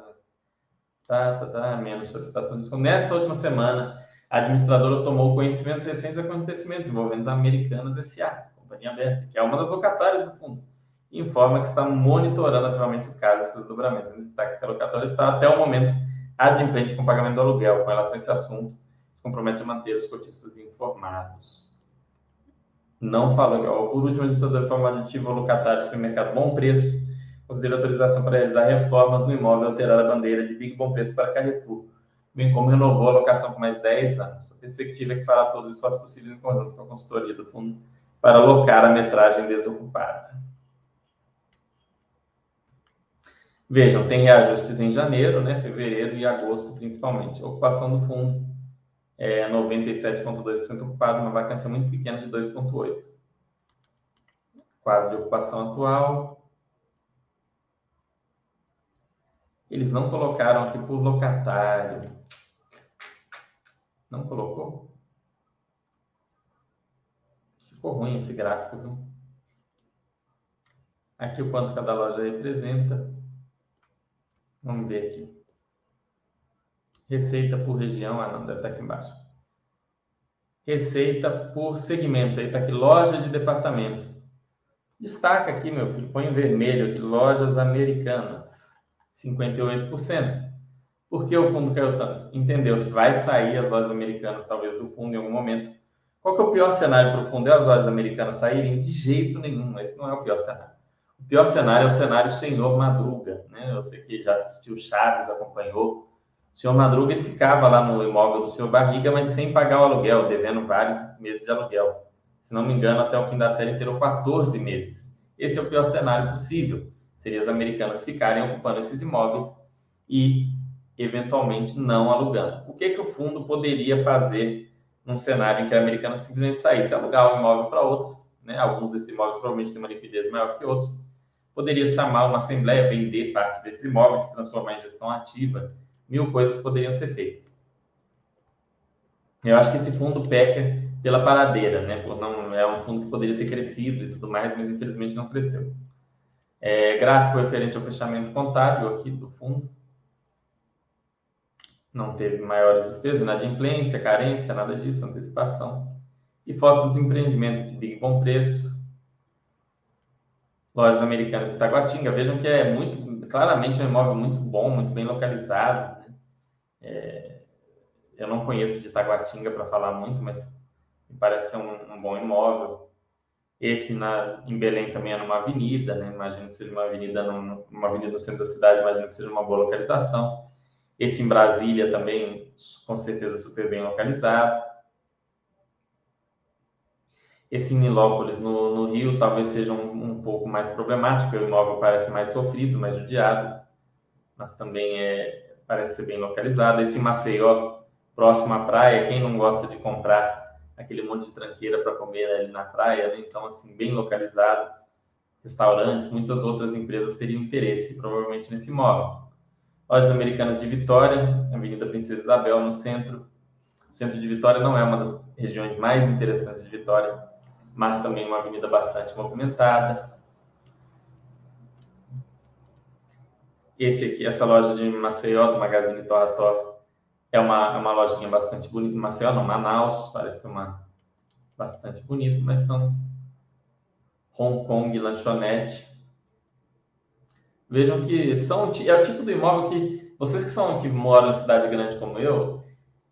Tá, tá, tá, menos solicitação de desconto. Nesta última semana, a administradora tomou conhecimentos recentes acontecimentos envolvendo as Americanas S.A., companhia aberta, que é uma das locatárias do fundo informa que está monitorando ativamente o caso e seus desdobramentos. Em destaque que a locatória está, até o momento, adimplente com o pagamento do aluguel. Com relação a esse assunto, se compromete a manter os cotistas informados. Não fala. Por último, a administrador informa aditivo ao locatário supermercado Bom Preço, considera autorização para realizar reformas no imóvel alterar a bandeira de Big Bom Preço para Carrefour, bem como renovou a locação por mais 10 anos. A perspectiva é que fará todos os esforços possíveis em conjunto com a consultoria do fundo para alocar a metragem desocupada. Vejam, tem reajustes em janeiro, né, fevereiro e agosto, principalmente. Ocupação do fundo é 97,2% ocupado, uma vacância muito pequena de 2,8%. Quadro de ocupação atual. Eles não colocaram aqui por locatário. Não colocou? Ficou ruim esse gráfico, viu? Aqui o quanto cada loja representa. Vamos ver aqui. Receita por região. Ah, não, deve estar aqui embaixo. Receita por segmento. Aí está aqui, loja de departamento. Destaca aqui, meu filho, põe em vermelho aqui, lojas americanas. 58%. Por que o fundo caiu tanto? Entendeu? Se vai sair as lojas americanas, talvez, do fundo em algum momento. Qual que é o pior cenário para o fundo? É as lojas americanas saírem? De jeito nenhum. Esse não é o pior cenário. O pior cenário é o cenário Senhor Madruga, né? Você que já assistiu Chaves, acompanhou. O senhor Madruga ele ficava lá no imóvel do senhor Barriga, mas sem pagar o aluguel, devendo vários meses de aluguel. Se não me engano, até o fim da série inteiro, 14 meses. Esse é o pior cenário possível. Seria as americanas ficarem ocupando esses imóveis e eventualmente não alugando. O que, que o fundo poderia fazer num cenário em que a americana simplesmente saísse, alugar um imóvel para outros, né? alguns desses imóveis provavelmente têm uma liquidez maior que outros, poderia chamar uma assembleia, vender parte desses imóveis, transformar em gestão ativa, mil coisas poderiam ser feitas. Eu acho que esse fundo peca pela paradeira, né? Não, é um fundo que poderia ter crescido e tudo mais, mas infelizmente não cresceu. É, gráfico referente ao fechamento contábil aqui do fundo. Não teve maiores despesas, inadimplência, carência, nada disso, antecipação. E fotos dos empreendimentos que Big Bom Preço. Lojas americanas de Taguatinga. Vejam que é muito, claramente um imóvel muito bom, muito bem localizado. Né? É, eu não conheço de Taguatinga para falar muito, mas me parece ser um, um bom imóvel. Esse na, em Belém também é numa avenida, né? Imagino que seja uma avenida, numa avenida no centro da cidade, imagino que seja uma boa localização. Esse em Brasília também, com certeza, super bem localizado. Esse Nilópolis, no, no Rio, talvez seja um, um, pouco mais problemático. O imóvel parece mais sofrido, mais judiado, mas também é, parece ser bem localizado. Esse Maceió, próximo à praia, quem não gosta de comprar aquele monte de tranqueira para comer ali na praia, né? então assim bem localizado, restaurantes, muitas outras empresas teriam interesse provavelmente nesse imóvel. Lojas Americanas de Vitória, Avenida Princesa Isabel, no centro. O centro de Vitória não é uma das regiões mais interessantes de Vitória, mas também uma avenida bastante movimentada. Esse aqui, essa loja de Maceió, do Magazine Torra Torra, é uma, é uma lojinha bastante bonita. Maceió, não, Manaus, parece uma bastante bonito, mas são Hong Kong, lanchonete. Vejam que são, é o tipo do imóvel que vocês que são que moram em cidade grande como eu,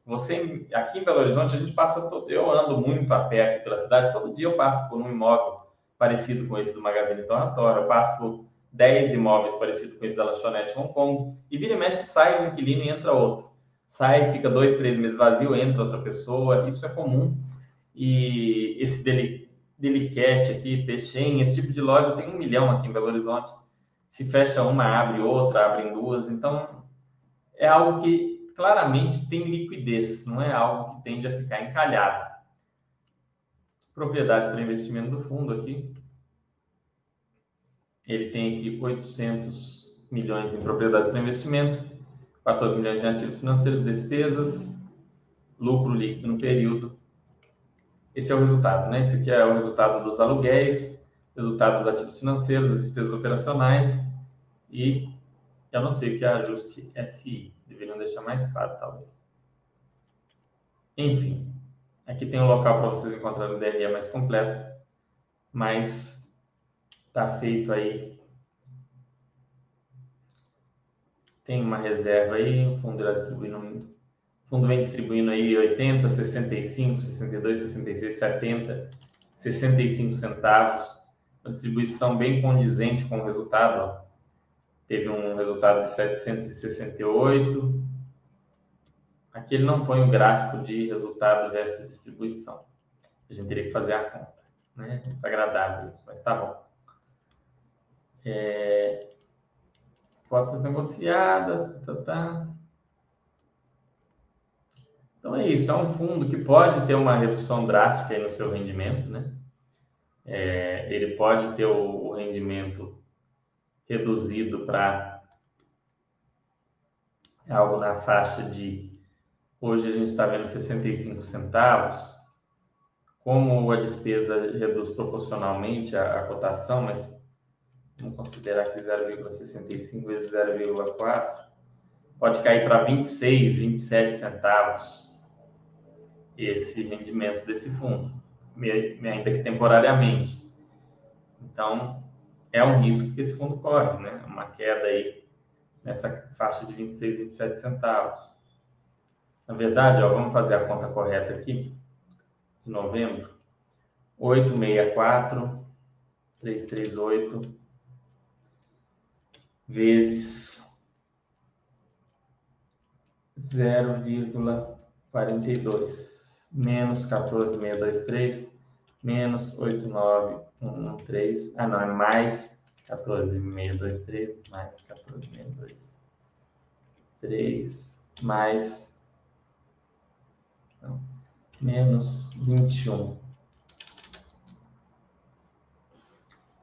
você aqui em Belo Horizonte a gente passa todo, eu ando muito a pé aqui pela cidade, todo dia eu passo por um imóvel parecido com esse do Magazine Torratório, eu passo por 10 imóveis parecidos com esse da lanchonete Hong Kong, e vira e mexe sai um inquilino e entra outro sai, fica dois, três meses vazio, entra outra pessoa, isso é comum. E esse deli, Delicat aqui, Peixem, esse tipo de loja tem um milhão aqui em Belo Horizonte. Se fecha uma, abre outra, abrem duas. Então, é algo que claramente tem liquidez, não é algo que tende a ficar encalhado. Propriedades para investimento do fundo aqui. Ele tem aqui 800 milhões em propriedades para investimento 14 milhões em ativos financeiros, despesas, lucro líquido no período. Esse é o resultado, né? Esse aqui é o resultado dos aluguéis, resultado dos ativos financeiros, das despesas operacionais e eu não sei o que é ajuste SI. Deveriam deixar mais claro, talvez. Enfim, aqui tem um local para vocês encontrarem o DRE mais completo, mas está feito aí tem uma reserva aí, o fundo distribuindo, o fundo vem distribuindo aí 80, 65, 62, 66, 70, 65 centavos, uma distribuição bem condizente com o resultado, ó. Teve um resultado de 768, aqui ele não põe o gráfico de resultado versus distribuição, a gente teria que fazer a conta, né, desagradável isso, mas tá bom. É, cotas negociadas, tá, tá. Então é isso, é um fundo que pode ter uma redução drástica no seu rendimento, né? É, ele pode ter o, o rendimento reduzido para algo na faixa de hoje a gente está vendo 65 centavos. Como a despesa reduz proporcionalmente a, a cotação, mas vamos considerar que 0,65 vezes 0,4, pode cair para 26, 27 centavos esse rendimento desse fundo, ainda que temporariamente. Então, é um risco que esse fundo corre, né? Uma queda aí nessa faixa de 26, 27 centavos. Na verdade, ó, vamos fazer a conta correta aqui, de novembro. 864, 338, vezes 0,42 menos 14,623 menos 89113 ah não, é mais 14,623 mais 14,623 3 mais não, menos 21.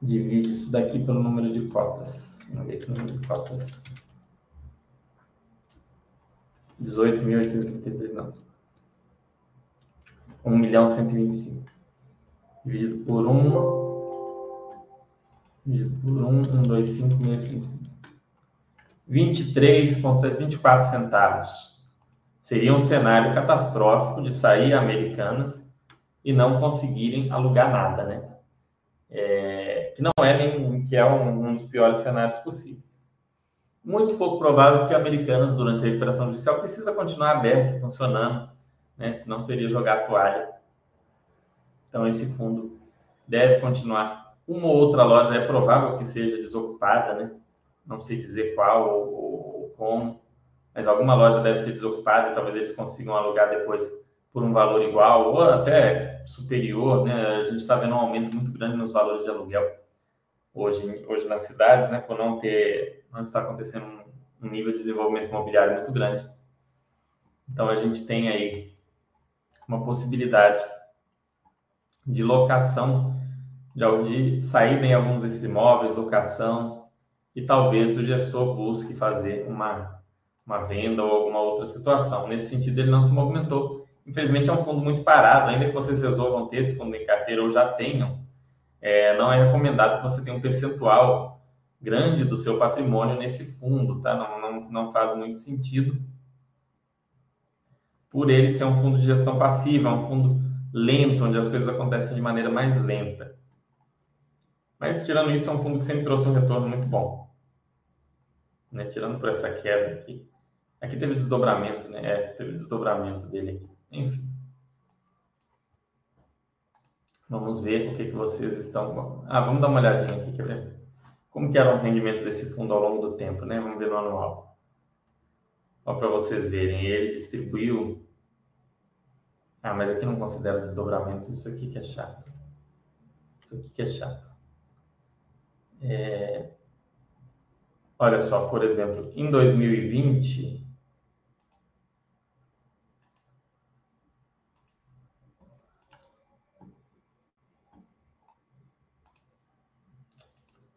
Divide isso daqui pelo número de cotas. Vamos ver o número de cotas. 18.833, não. 1 milhão 125. Dividido por 1. Dividido por 1, 1, 2, 5, 655. 23,24 centavos. Seria um cenário catastrófico de sair americanas e não conseguirem alugar nada, né? É, que não é nem que é um, um dos piores cenários possíveis muito pouco provável que Americanas, durante a recuperação judicial, precisa continuar aberto, funcionando, né? senão seria jogar a toalha. Então, esse fundo deve continuar. Uma ou outra loja é provável que seja desocupada, né? não sei dizer qual ou, ou, como, mas alguma loja deve ser desocupada e talvez eles consigam alugar depois por um valor igual ou até superior. Né? A gente está vendo um aumento muito grande nos valores de aluguel hoje, hoje nas cidades, né? por não ter não está acontecendo um, nível de desenvolvimento imobiliário muito grande. Então a gente tem aí uma possibilidade de locação, de, saída em alguns desses imóveis, locação, e talvez o gestor busque fazer uma, uma venda ou alguma outra situação. Nesse sentido, ele não se movimentou. Infelizmente, é um fundo muito parado, ainda que vocês resolvam ter esse fundo em carteira ou já tenham, é, não é recomendado que você tenha um percentual grande do seu patrimônio nesse fundo, tá? Não, não, não faz muito sentido. Por ele ser um fundo de gestão passiva, um fundo lento, onde as coisas acontecem de maneira mais lenta. Mas, tirando isso, é um fundo que sempre trouxe um retorno muito bom. Né? Tirando por essa queda aqui. Aqui teve desdobramento, né? É, teve desdobramento dele aqui. Enfim. Vamos ver o que, que vocês estão... Ah, vamos dar uma olhadinha aqui, quer ver? Como que eram os rendimentos desse fundo ao longo do tempo, né? Vamos ver no anual. Só para vocês verem, ele distribuiu... Ah, mas aqui não considera desdobramento, isso aqui que é chato. Isso aqui que é chato. É... Olha só, por exemplo, em 2020...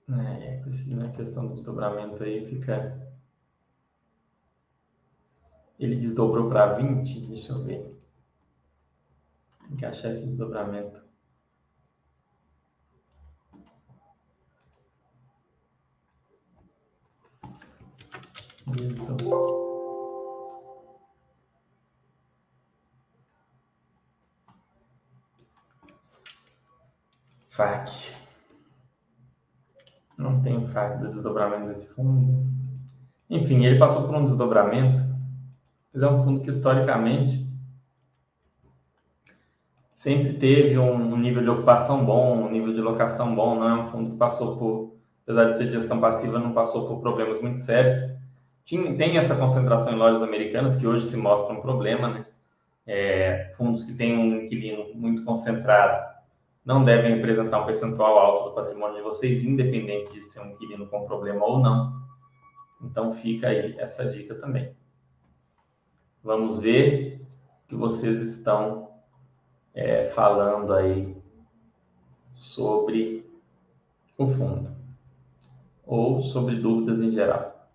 É, na questão do desdobramento aí fica. Ele desdobrou para 20, deixa eu ver. Encaixar esse desdobramento. Desdobrou. FAQ. Não tem fato do desdobramento desse fundo. Enfim, ele passou por um desdobramento, mas é um fundo que historicamente sempre teve um nível de ocupação bom, um nível de locação bom, não é um fundo que passou por, apesar de ser gestão passiva, não passou por problemas muito sérios. Tem essa concentração em lojas americanas, que hoje se mostra um problema, né? É, fundos que têm um inquilino muito concentrado não devem representar um percentual alto do patrimônio de vocês, independente de ser um inquilino com problema ou não. Então fica aí essa dica também. Vamos ver que vocês estão é, falando aí sobre o fundo ou sobre dúvidas em geral.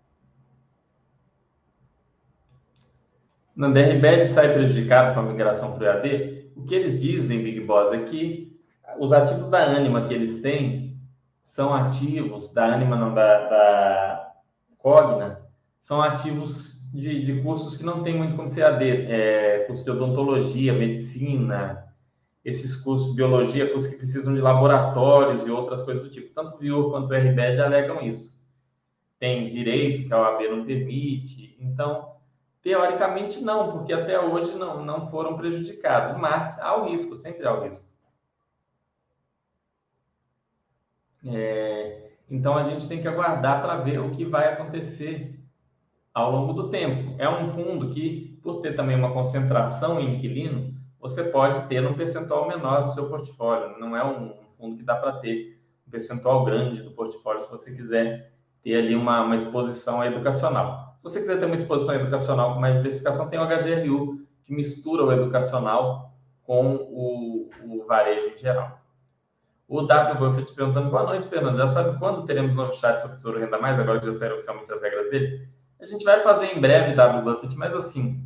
Na DRBED sai prejudicado com a migração para o EAD? O que eles dizem, Big Boss, é que os ativos da Anima que eles têm são ativos, da Anima não, da, da Cogna, são ativos de, de cursos que não tem muito como ser AD, é, curso de odontologia, medicina, esses cursos de biologia, cursos que precisam de laboratórios e outras coisas do tipo. Tanto o VIUR quanto o RBED alegam isso. Tem direito que a OAB não permite. Então, teoricamente não, porque até hoje não, não foram prejudicados. Mas há o risco, sempre há o risco. É, então a gente tem que aguardar para ver o que vai acontecer ao longo do tempo. É um fundo que, por ter também uma concentração em inquilino, você pode ter um percentual menor do seu portfólio. Não é um fundo que dá para ter um percentual grande do portfólio se você quiser ter ali uma, uma exposição educacional. Se você quiser ter uma exposição educacional com mais diversificação, tem o HGRU, que mistura o educacional com o, o varejo em geral. O W Buffett perguntando, boa noite, Fernando. Já sabe quando teremos novo chat sobre Tesouro Renda Mais, agora já saíram oficialmente as regras dele? A gente vai fazer em breve, W Buffett, mas assim,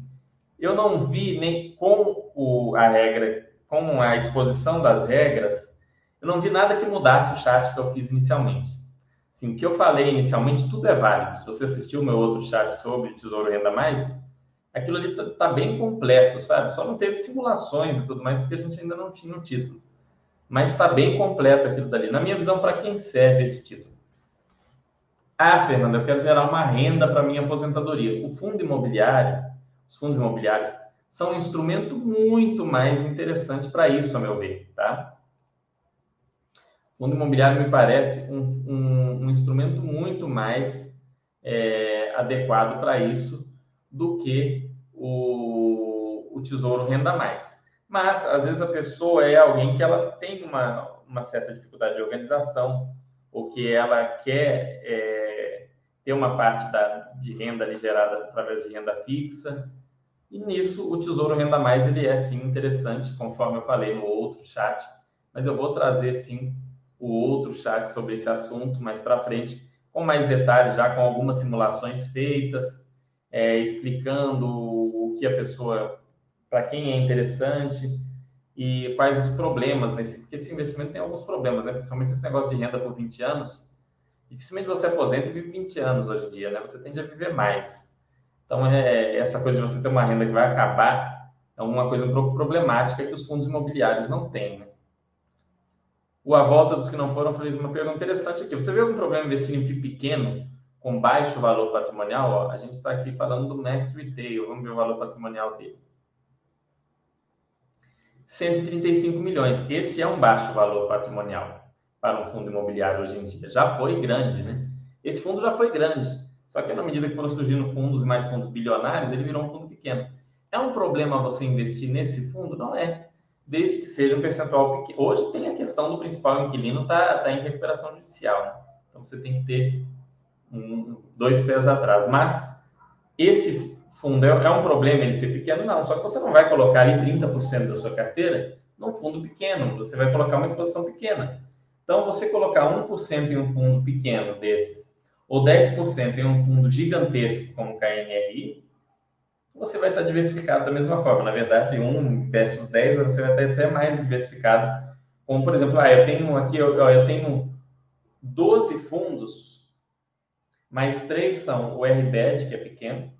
eu não vi nem com a regra, com a exposição das regras, eu não vi nada que mudasse o chat que eu fiz inicialmente. Sim, o que eu falei inicialmente, tudo é válido. Se você assistiu o meu outro chat sobre Tesouro Renda Mais, aquilo ali está tá bem completo, sabe? Só não teve simulações e tudo mais, porque a gente ainda não tinha o título. Mas está bem completo aquilo dali. Na minha visão, para quem serve esse título? Ah, Fernando, eu quero gerar uma renda para minha aposentadoria. O fundo imobiliário, os fundos imobiliários, são um instrumento muito mais interessante para isso, a meu ver, tá? O fundo imobiliário me parece um, um, um instrumento muito mais é, adequado para isso do que o, o Tesouro Renda Mais. Mas, às vezes, a pessoa é alguém que ela tem uma, uma certa dificuldade de organização, ou que ela quer é, ter uma parte da, de renda gerada através de renda fixa. E nisso, o Tesouro Renda Mais, ele é, sim, interessante, conforme eu falei no outro chat. Mas eu vou trazer, sim, o outro chat sobre esse assunto mais para frente, com mais detalhes, já com algumas simulações feitas, é, explicando o que a pessoa, para quem é interessante e quais os problemas nesse, porque esse investimento tem alguns problemas, né? Principalmente esse negócio de renda por 20 anos. Dificilmente você aposenta e vive 20 anos hoje em dia, né? Você tende a viver mais. Então, é, essa coisa de você ter uma renda que vai acabar é uma coisa um pouco problemática que os fundos imobiliários não têm, né? o A Volta dos que não foram fez uma pergunta interessante aqui. Você vê algum problema investir em FII pequeno com baixo valor patrimonial? Ó, a gente está aqui falando do Max Retail. Vamos ver o valor patrimonial dele. 135 milhões. Esse é um baixo valor patrimonial para um fundo imobiliário hoje em dia. Já foi grande, né? Esse fundo já foi grande. Só que na medida que foram surgindo fundos e mais fundos bilionários, ele virou um fundo pequeno. É um problema você investir nesse fundo? Não é desde que seja um percentual pequeno. Hoje tem a questão do principal inquilino está tá em recuperação judicial. Né? Então você tem que ter um, dois pés atrás. Mas esse fundo é, é, um problema ele ser pequeno? Não. Só que você não vai colocar ali 30% da sua carteira num fundo pequeno. Você vai colocar uma exposição pequena. Então, você colocar 1% em um fundo pequeno desses, ou 10% em um fundo gigantesco como o KNRI, você vai estar diversificado da mesma forma. Na verdade, um versus 10, você vai estar até mais diversificado. Como, por exemplo, ah, eu tenho aqui, eu, eu tenho 12 fundos, mas três são o RBED, que é pequeno,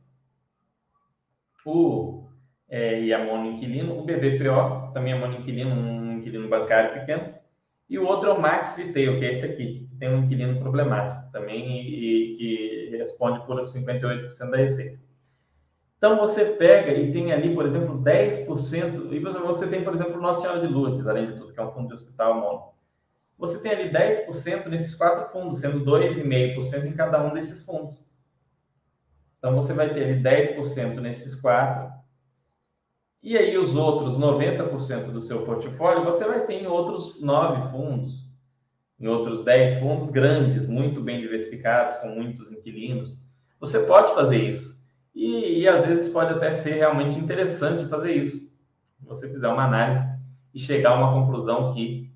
o é, e a monoinquilino, o BBPO, também é monoinquilino, um inquilino bancário pequeno, e o outro é o Max Retail, que é esse aqui, tem um inquilino problemático também e, que responde por 58% da receita. Então você pega e tem ali, por exemplo, 10%, e você tem, por exemplo, Nossa Senhora de Lourdes, além de tudo, que é um fundo de hospital mono. Você tem ali 10% nesses quatro fundos, sendo 2,5% em cada um desses fundos. Então você vai ter ali 10% nesses quatro. E aí os outros 90% do seu portfólio, você vai ter em outros nove fundos, em outros 10 fundos grandes, muito bem diversificados, com muitos inquilinos. Você pode fazer isso. E, e, às vezes pode até ser realmente interessante fazer isso. Você fizer uma análise e chegar a uma conclusão que,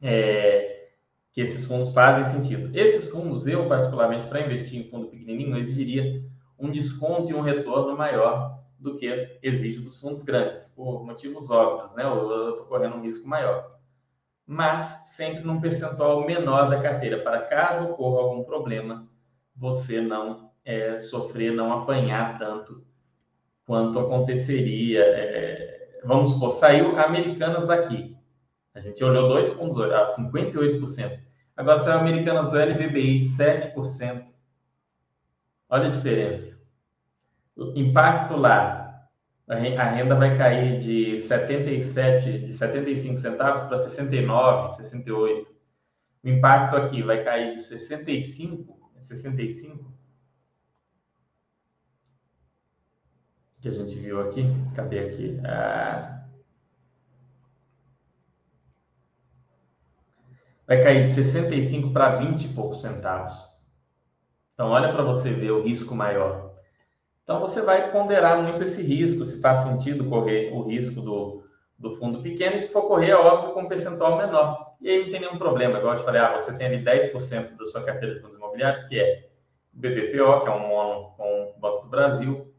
é, que esses fundos fazem sentido. Esses fundos, eu particularmente, para investir em fundo pequenininho, exigiria um desconto e um retorno maior do que exige dos fundos grandes, por motivos óbvios, né? Eu estou correndo um risco maior. Mas sempre num percentual menor da carteira, para caso ocorra algum problema, você não é, sofrer, não apanhar tanto quanto aconteceria. É, vamos supor, saiu Americanas daqui. A gente olhou dois pontos, a 58%. Agora saiu Americanas do LBBI, 7%. Olha a diferença. O impacto lá, a renda vai cair de 77, de 75 centavos para 69, 68. O impacto aqui vai cair de 65, 65 que a gente viu aqui. Cadê aqui? Ah, vai cair de 65 para 20 e poucos centavos. Então, olha para você ver o risco maior. Então, você vai ponderar muito esse risco, se faz sentido correr o risco do, do fundo pequeno, e se for correr, é óbvio, com um percentual menor. E aí não tem nenhum problema, igual eu te falei, ah, você tem ali 10% da sua carteira de fundos imobiliários, que é BBPO, que é um mono com o Banco do Brasil,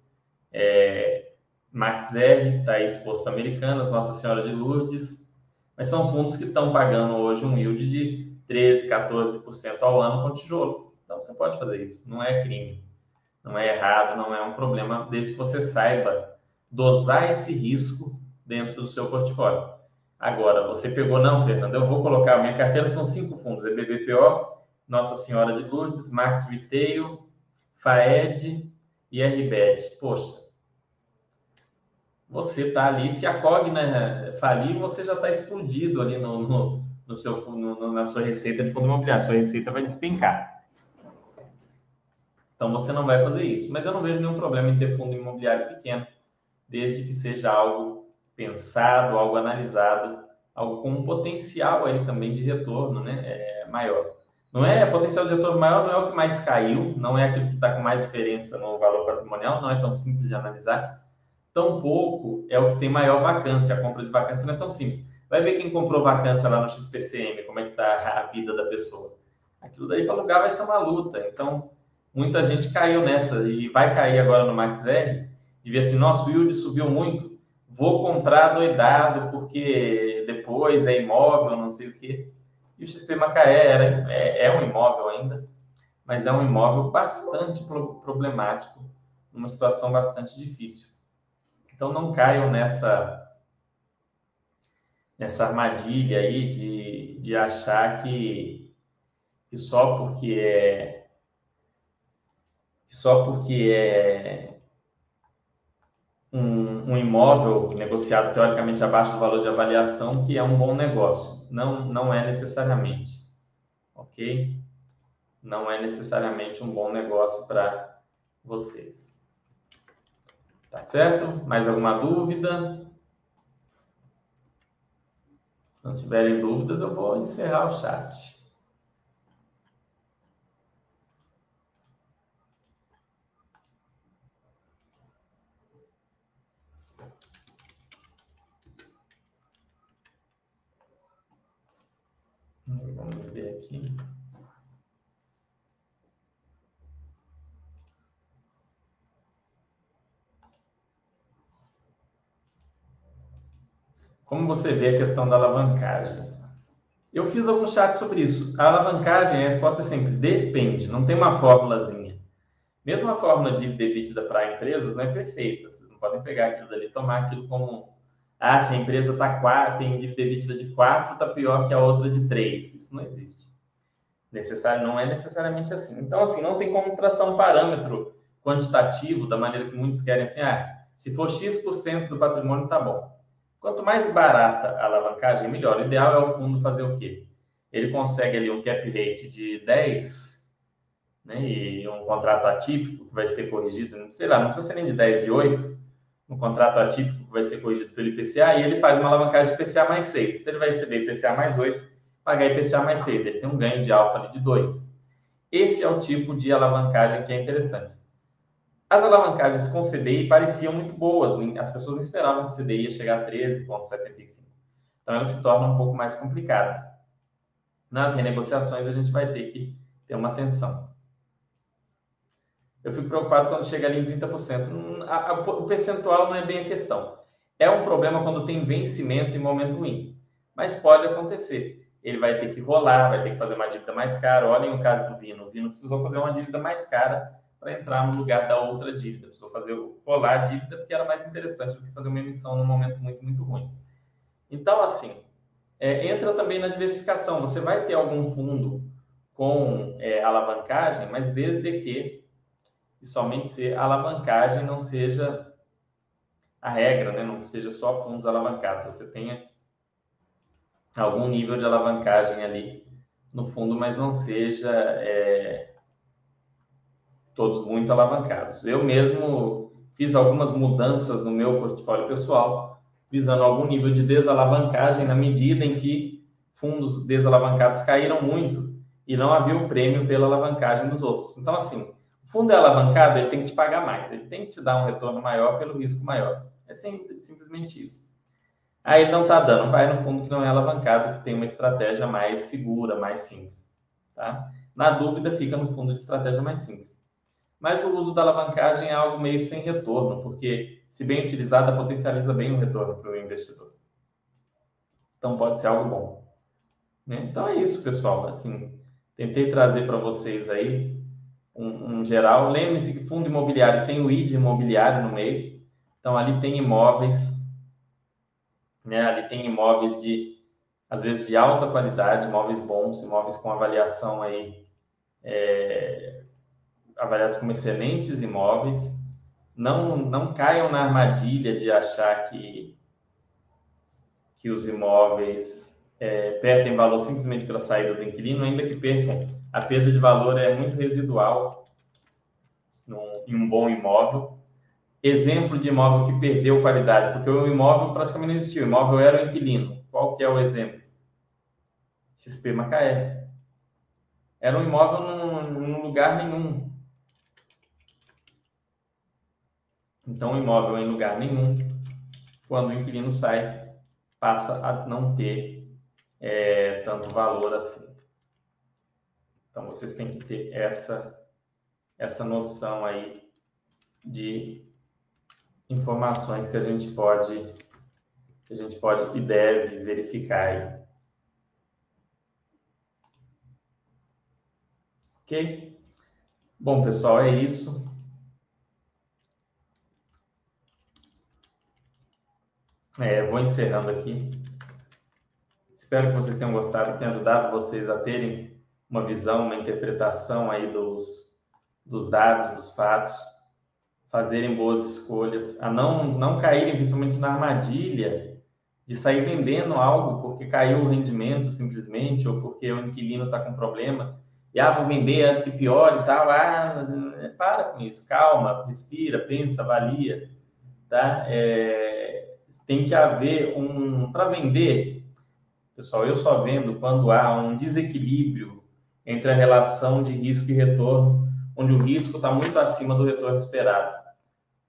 é, Max R, está exposto a Americanas, Nossa Senhora de Lourdes, mas são fundos que estão pagando hoje um yield de 13%, 14% ao ano com tijolo. Então você pode fazer isso, não é crime, não é errado, não é um problema, desde que você saiba dosar esse risco dentro do seu portfólio. Agora, você pegou, não, Fernando, eu vou colocar, minha carteira são cinco fundos, é BBPO, Nossa Senhora de Lourdes, Max Retail, FAED e RBET. Poxa, você está ali, se a Cogna falir, você já está explodido ali no, no, no seu, no, na sua receita de fundo imobiliário. Sua receita vai despencar. Então você não vai fazer isso. Mas eu não vejo nenhum problema em ter fundo imobiliário pequeno, desde que seja algo pensado, algo analisado, algo com um potencial aí também de retorno né, é, maior. Não é potencial de retorno maior, não é o que mais caiu, não é aquilo que está com mais diferença no valor patrimonial, não é tão simples de analisar tampouco é o que tem maior vacância. A compra de vacância não é tão simples. Vai ver quem comprou vacância lá no XPCM, como é que está a vida da pessoa. Aquilo daí para alugar vai ser uma luta. Então, muita gente caiu nessa e vai cair agora no MaxR e ver assim, nosso yield subiu muito, vou comprar doidado porque depois é imóvel, não sei o quê. E o XP Macaé era, é, é um imóvel ainda, mas é um imóvel bastante problemático, numa situação bastante difícil. Então não caiam nessa nessa armadilha aí de, de achar que, que só porque é só porque é um, um, imóvel negociado teoricamente abaixo do valor de avaliação que é um bom negócio. Não, não é necessariamente, ok? Não é necessariamente um bom negócio para vocês. Tá certo? Mais alguma dúvida? Se não tiverem dúvidas, eu vou encerrar o chat. Vamos ver aqui. Como você vê a questão da alavancagem? Eu fiz alguns chats sobre isso. A alavancagem, a resposta é sempre depende, não tem uma fórmulazinha. Mesmo a fórmula de EBITDA para empresas não é perfeita. Vocês não podem pegar aquilo dali e tomar aquilo como ah, se a empresa tá quatro, tem dívida EBITDA de 4, está pior que a outra de 3. Isso não existe. Necessário, não é necessariamente assim. Então, assim, não tem como traçar um parâmetro quantitativo da maneira que muitos querem, assim, ah, se for X% do patrimônio, tá bom. Quanto mais barata a alavancagem, melhor. O ideal é o fundo fazer o quê? Ele consegue ali um cap rate de 10, né, e um contrato atípico que vai ser corrigido, sei lá, não precisa ser nem de 10, de 8, um contrato atípico vai ser corrigido pelo IPCA, e ele faz uma alavancagem de IPCA mais 6. Então, ele vai receber IPCA mais 8, pagar IPCA mais 6. Ele tem um ganho de alfa de 2. Esse é o tipo de alavancagem que é interessante. As alavancagens com CDI pareciam muito boas, as pessoas não esperavam que o CDI ia chegar a 13,75. Então, elas se tornam um pouco mais complicadas. Nas renegociações, a gente vai ter que ter uma atenção. Eu fico preocupado quando chega ali em 30%. o percentual não é bem a questão. É um problema quando tem vencimento em momento ruim. Mas pode acontecer. Ele vai ter que rolar, vai ter que fazer uma dívida mais cara. Olhem o caso do Vino. O Vino precisou fazer uma dívida mais cara para entrar no lugar da outra dívida. Precisou fazer rolar a dívida porque era mais interessante do que fazer uma emissão num momento muito, muito ruim. Então, assim, é, entra também na diversificação. Você vai ter algum fundo com é, alavancagem, mas desde que e somente se a alavancagem não seja a regra, né? não seja só fundos alavancados. Você tenha algum nível de alavancagem ali no fundo, mas não seja é, todos muito alavancados. Eu mesmo fiz algumas mudanças no meu portfólio pessoal, visando algum nível de desalavancagem na medida em que fundos desalavancados caíram muito e não havia o prêmio pela alavancagem dos outros. Então, assim, o fundo é alavancado, ele tem que te pagar mais, ele tem que te dar um retorno maior pelo risco maior. É simplesmente isso. Aí não está dando, vai no fundo que não é alavancado, que tem uma estratégia mais segura, mais simples. Tá? Na dúvida, fica no fundo de estratégia mais simples. Mas o uso da alavancagem é algo meio sem retorno, porque, se bem utilizada, potencializa bem o retorno para o investidor. Então, pode ser algo bom. Né? Então, é isso, pessoal. Assim, tentei trazer para vocês aí um, um geral. Lembre-se que fundo imobiliário tem o ID imobiliário no meio. Então, ali tem imóveis né? Ali tem imóveis de, às vezes, de alta qualidade, imóveis bons, imóveis com avaliação aí, é, avaliados como excelentes imóveis. Não, não caiam na armadilha de achar que, que os imóveis é, perdem valor simplesmente pela saída do inquilino, ainda que percam. A perda de valor é muito residual num, em um bom imóvel exemplo de imóvel que perdeu qualidade, porque o imóvel praticamente não existiu, o imóvel era o inquilino. Qual que é o exemplo? XP Macaé. Era um imóvel num, num lugar nenhum. Então, o imóvel em lugar nenhum, quando o inquilino sai, passa a não ter é, tanto valor assim. Então, vocês têm que ter essa, essa noção aí de informações que a gente pode que a gente pode e deve verificar aí. Ok? Bom, pessoal, é isso. É, vou encerrando aqui. Espero que vocês tenham gostado, que tenha ajudado vocês a terem uma visão, uma interpretação aí dos, dos dados, dos fatos fazerem boas escolhas, a não, não caírem principalmente na armadilha de sair vendendo algo porque caiu o rendimento simplesmente, ou porque o inquilino está com problema, e ah, vou vender antes que piore e tal. Ah, para com isso, calma, respira, pensa, avalia. Tá? É, tem que haver um. Para vender, pessoal, eu só vendo quando há um desequilíbrio entre a relação de risco e retorno, onde o risco está muito acima do retorno esperado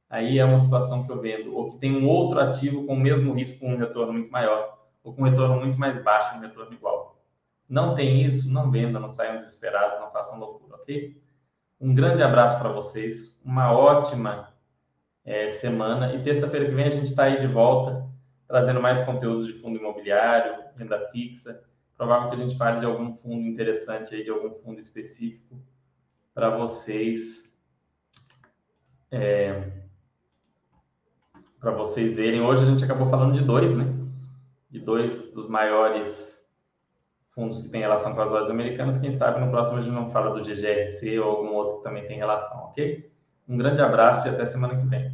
aí é uma situação que eu vendo, ou que tem um outro ativo com o mesmo risco, com um retorno muito maior, ou com um retorno muito mais baixo, um retorno igual. Não tem isso, não venda, não saiam desesperados, não façam loucura, ok? Um grande abraço para vocês, uma ótima é, semana, e terça-feira que vem a gente está aí de volta, trazendo mais conteúdos de fundo imobiliário, renda fixa, provável que a gente fale de algum fundo interessante aí, de algum fundo específico para vocês. É, para vocês verem. Hoje a gente acabou falando de dois, né? De dois dos maiores fundos que tem relação com as lojas americanas. Quem sabe no próximo a gente não fala do GGRC ou algum outro que também tem relação, ok? Um grande abraço e até semana que vem.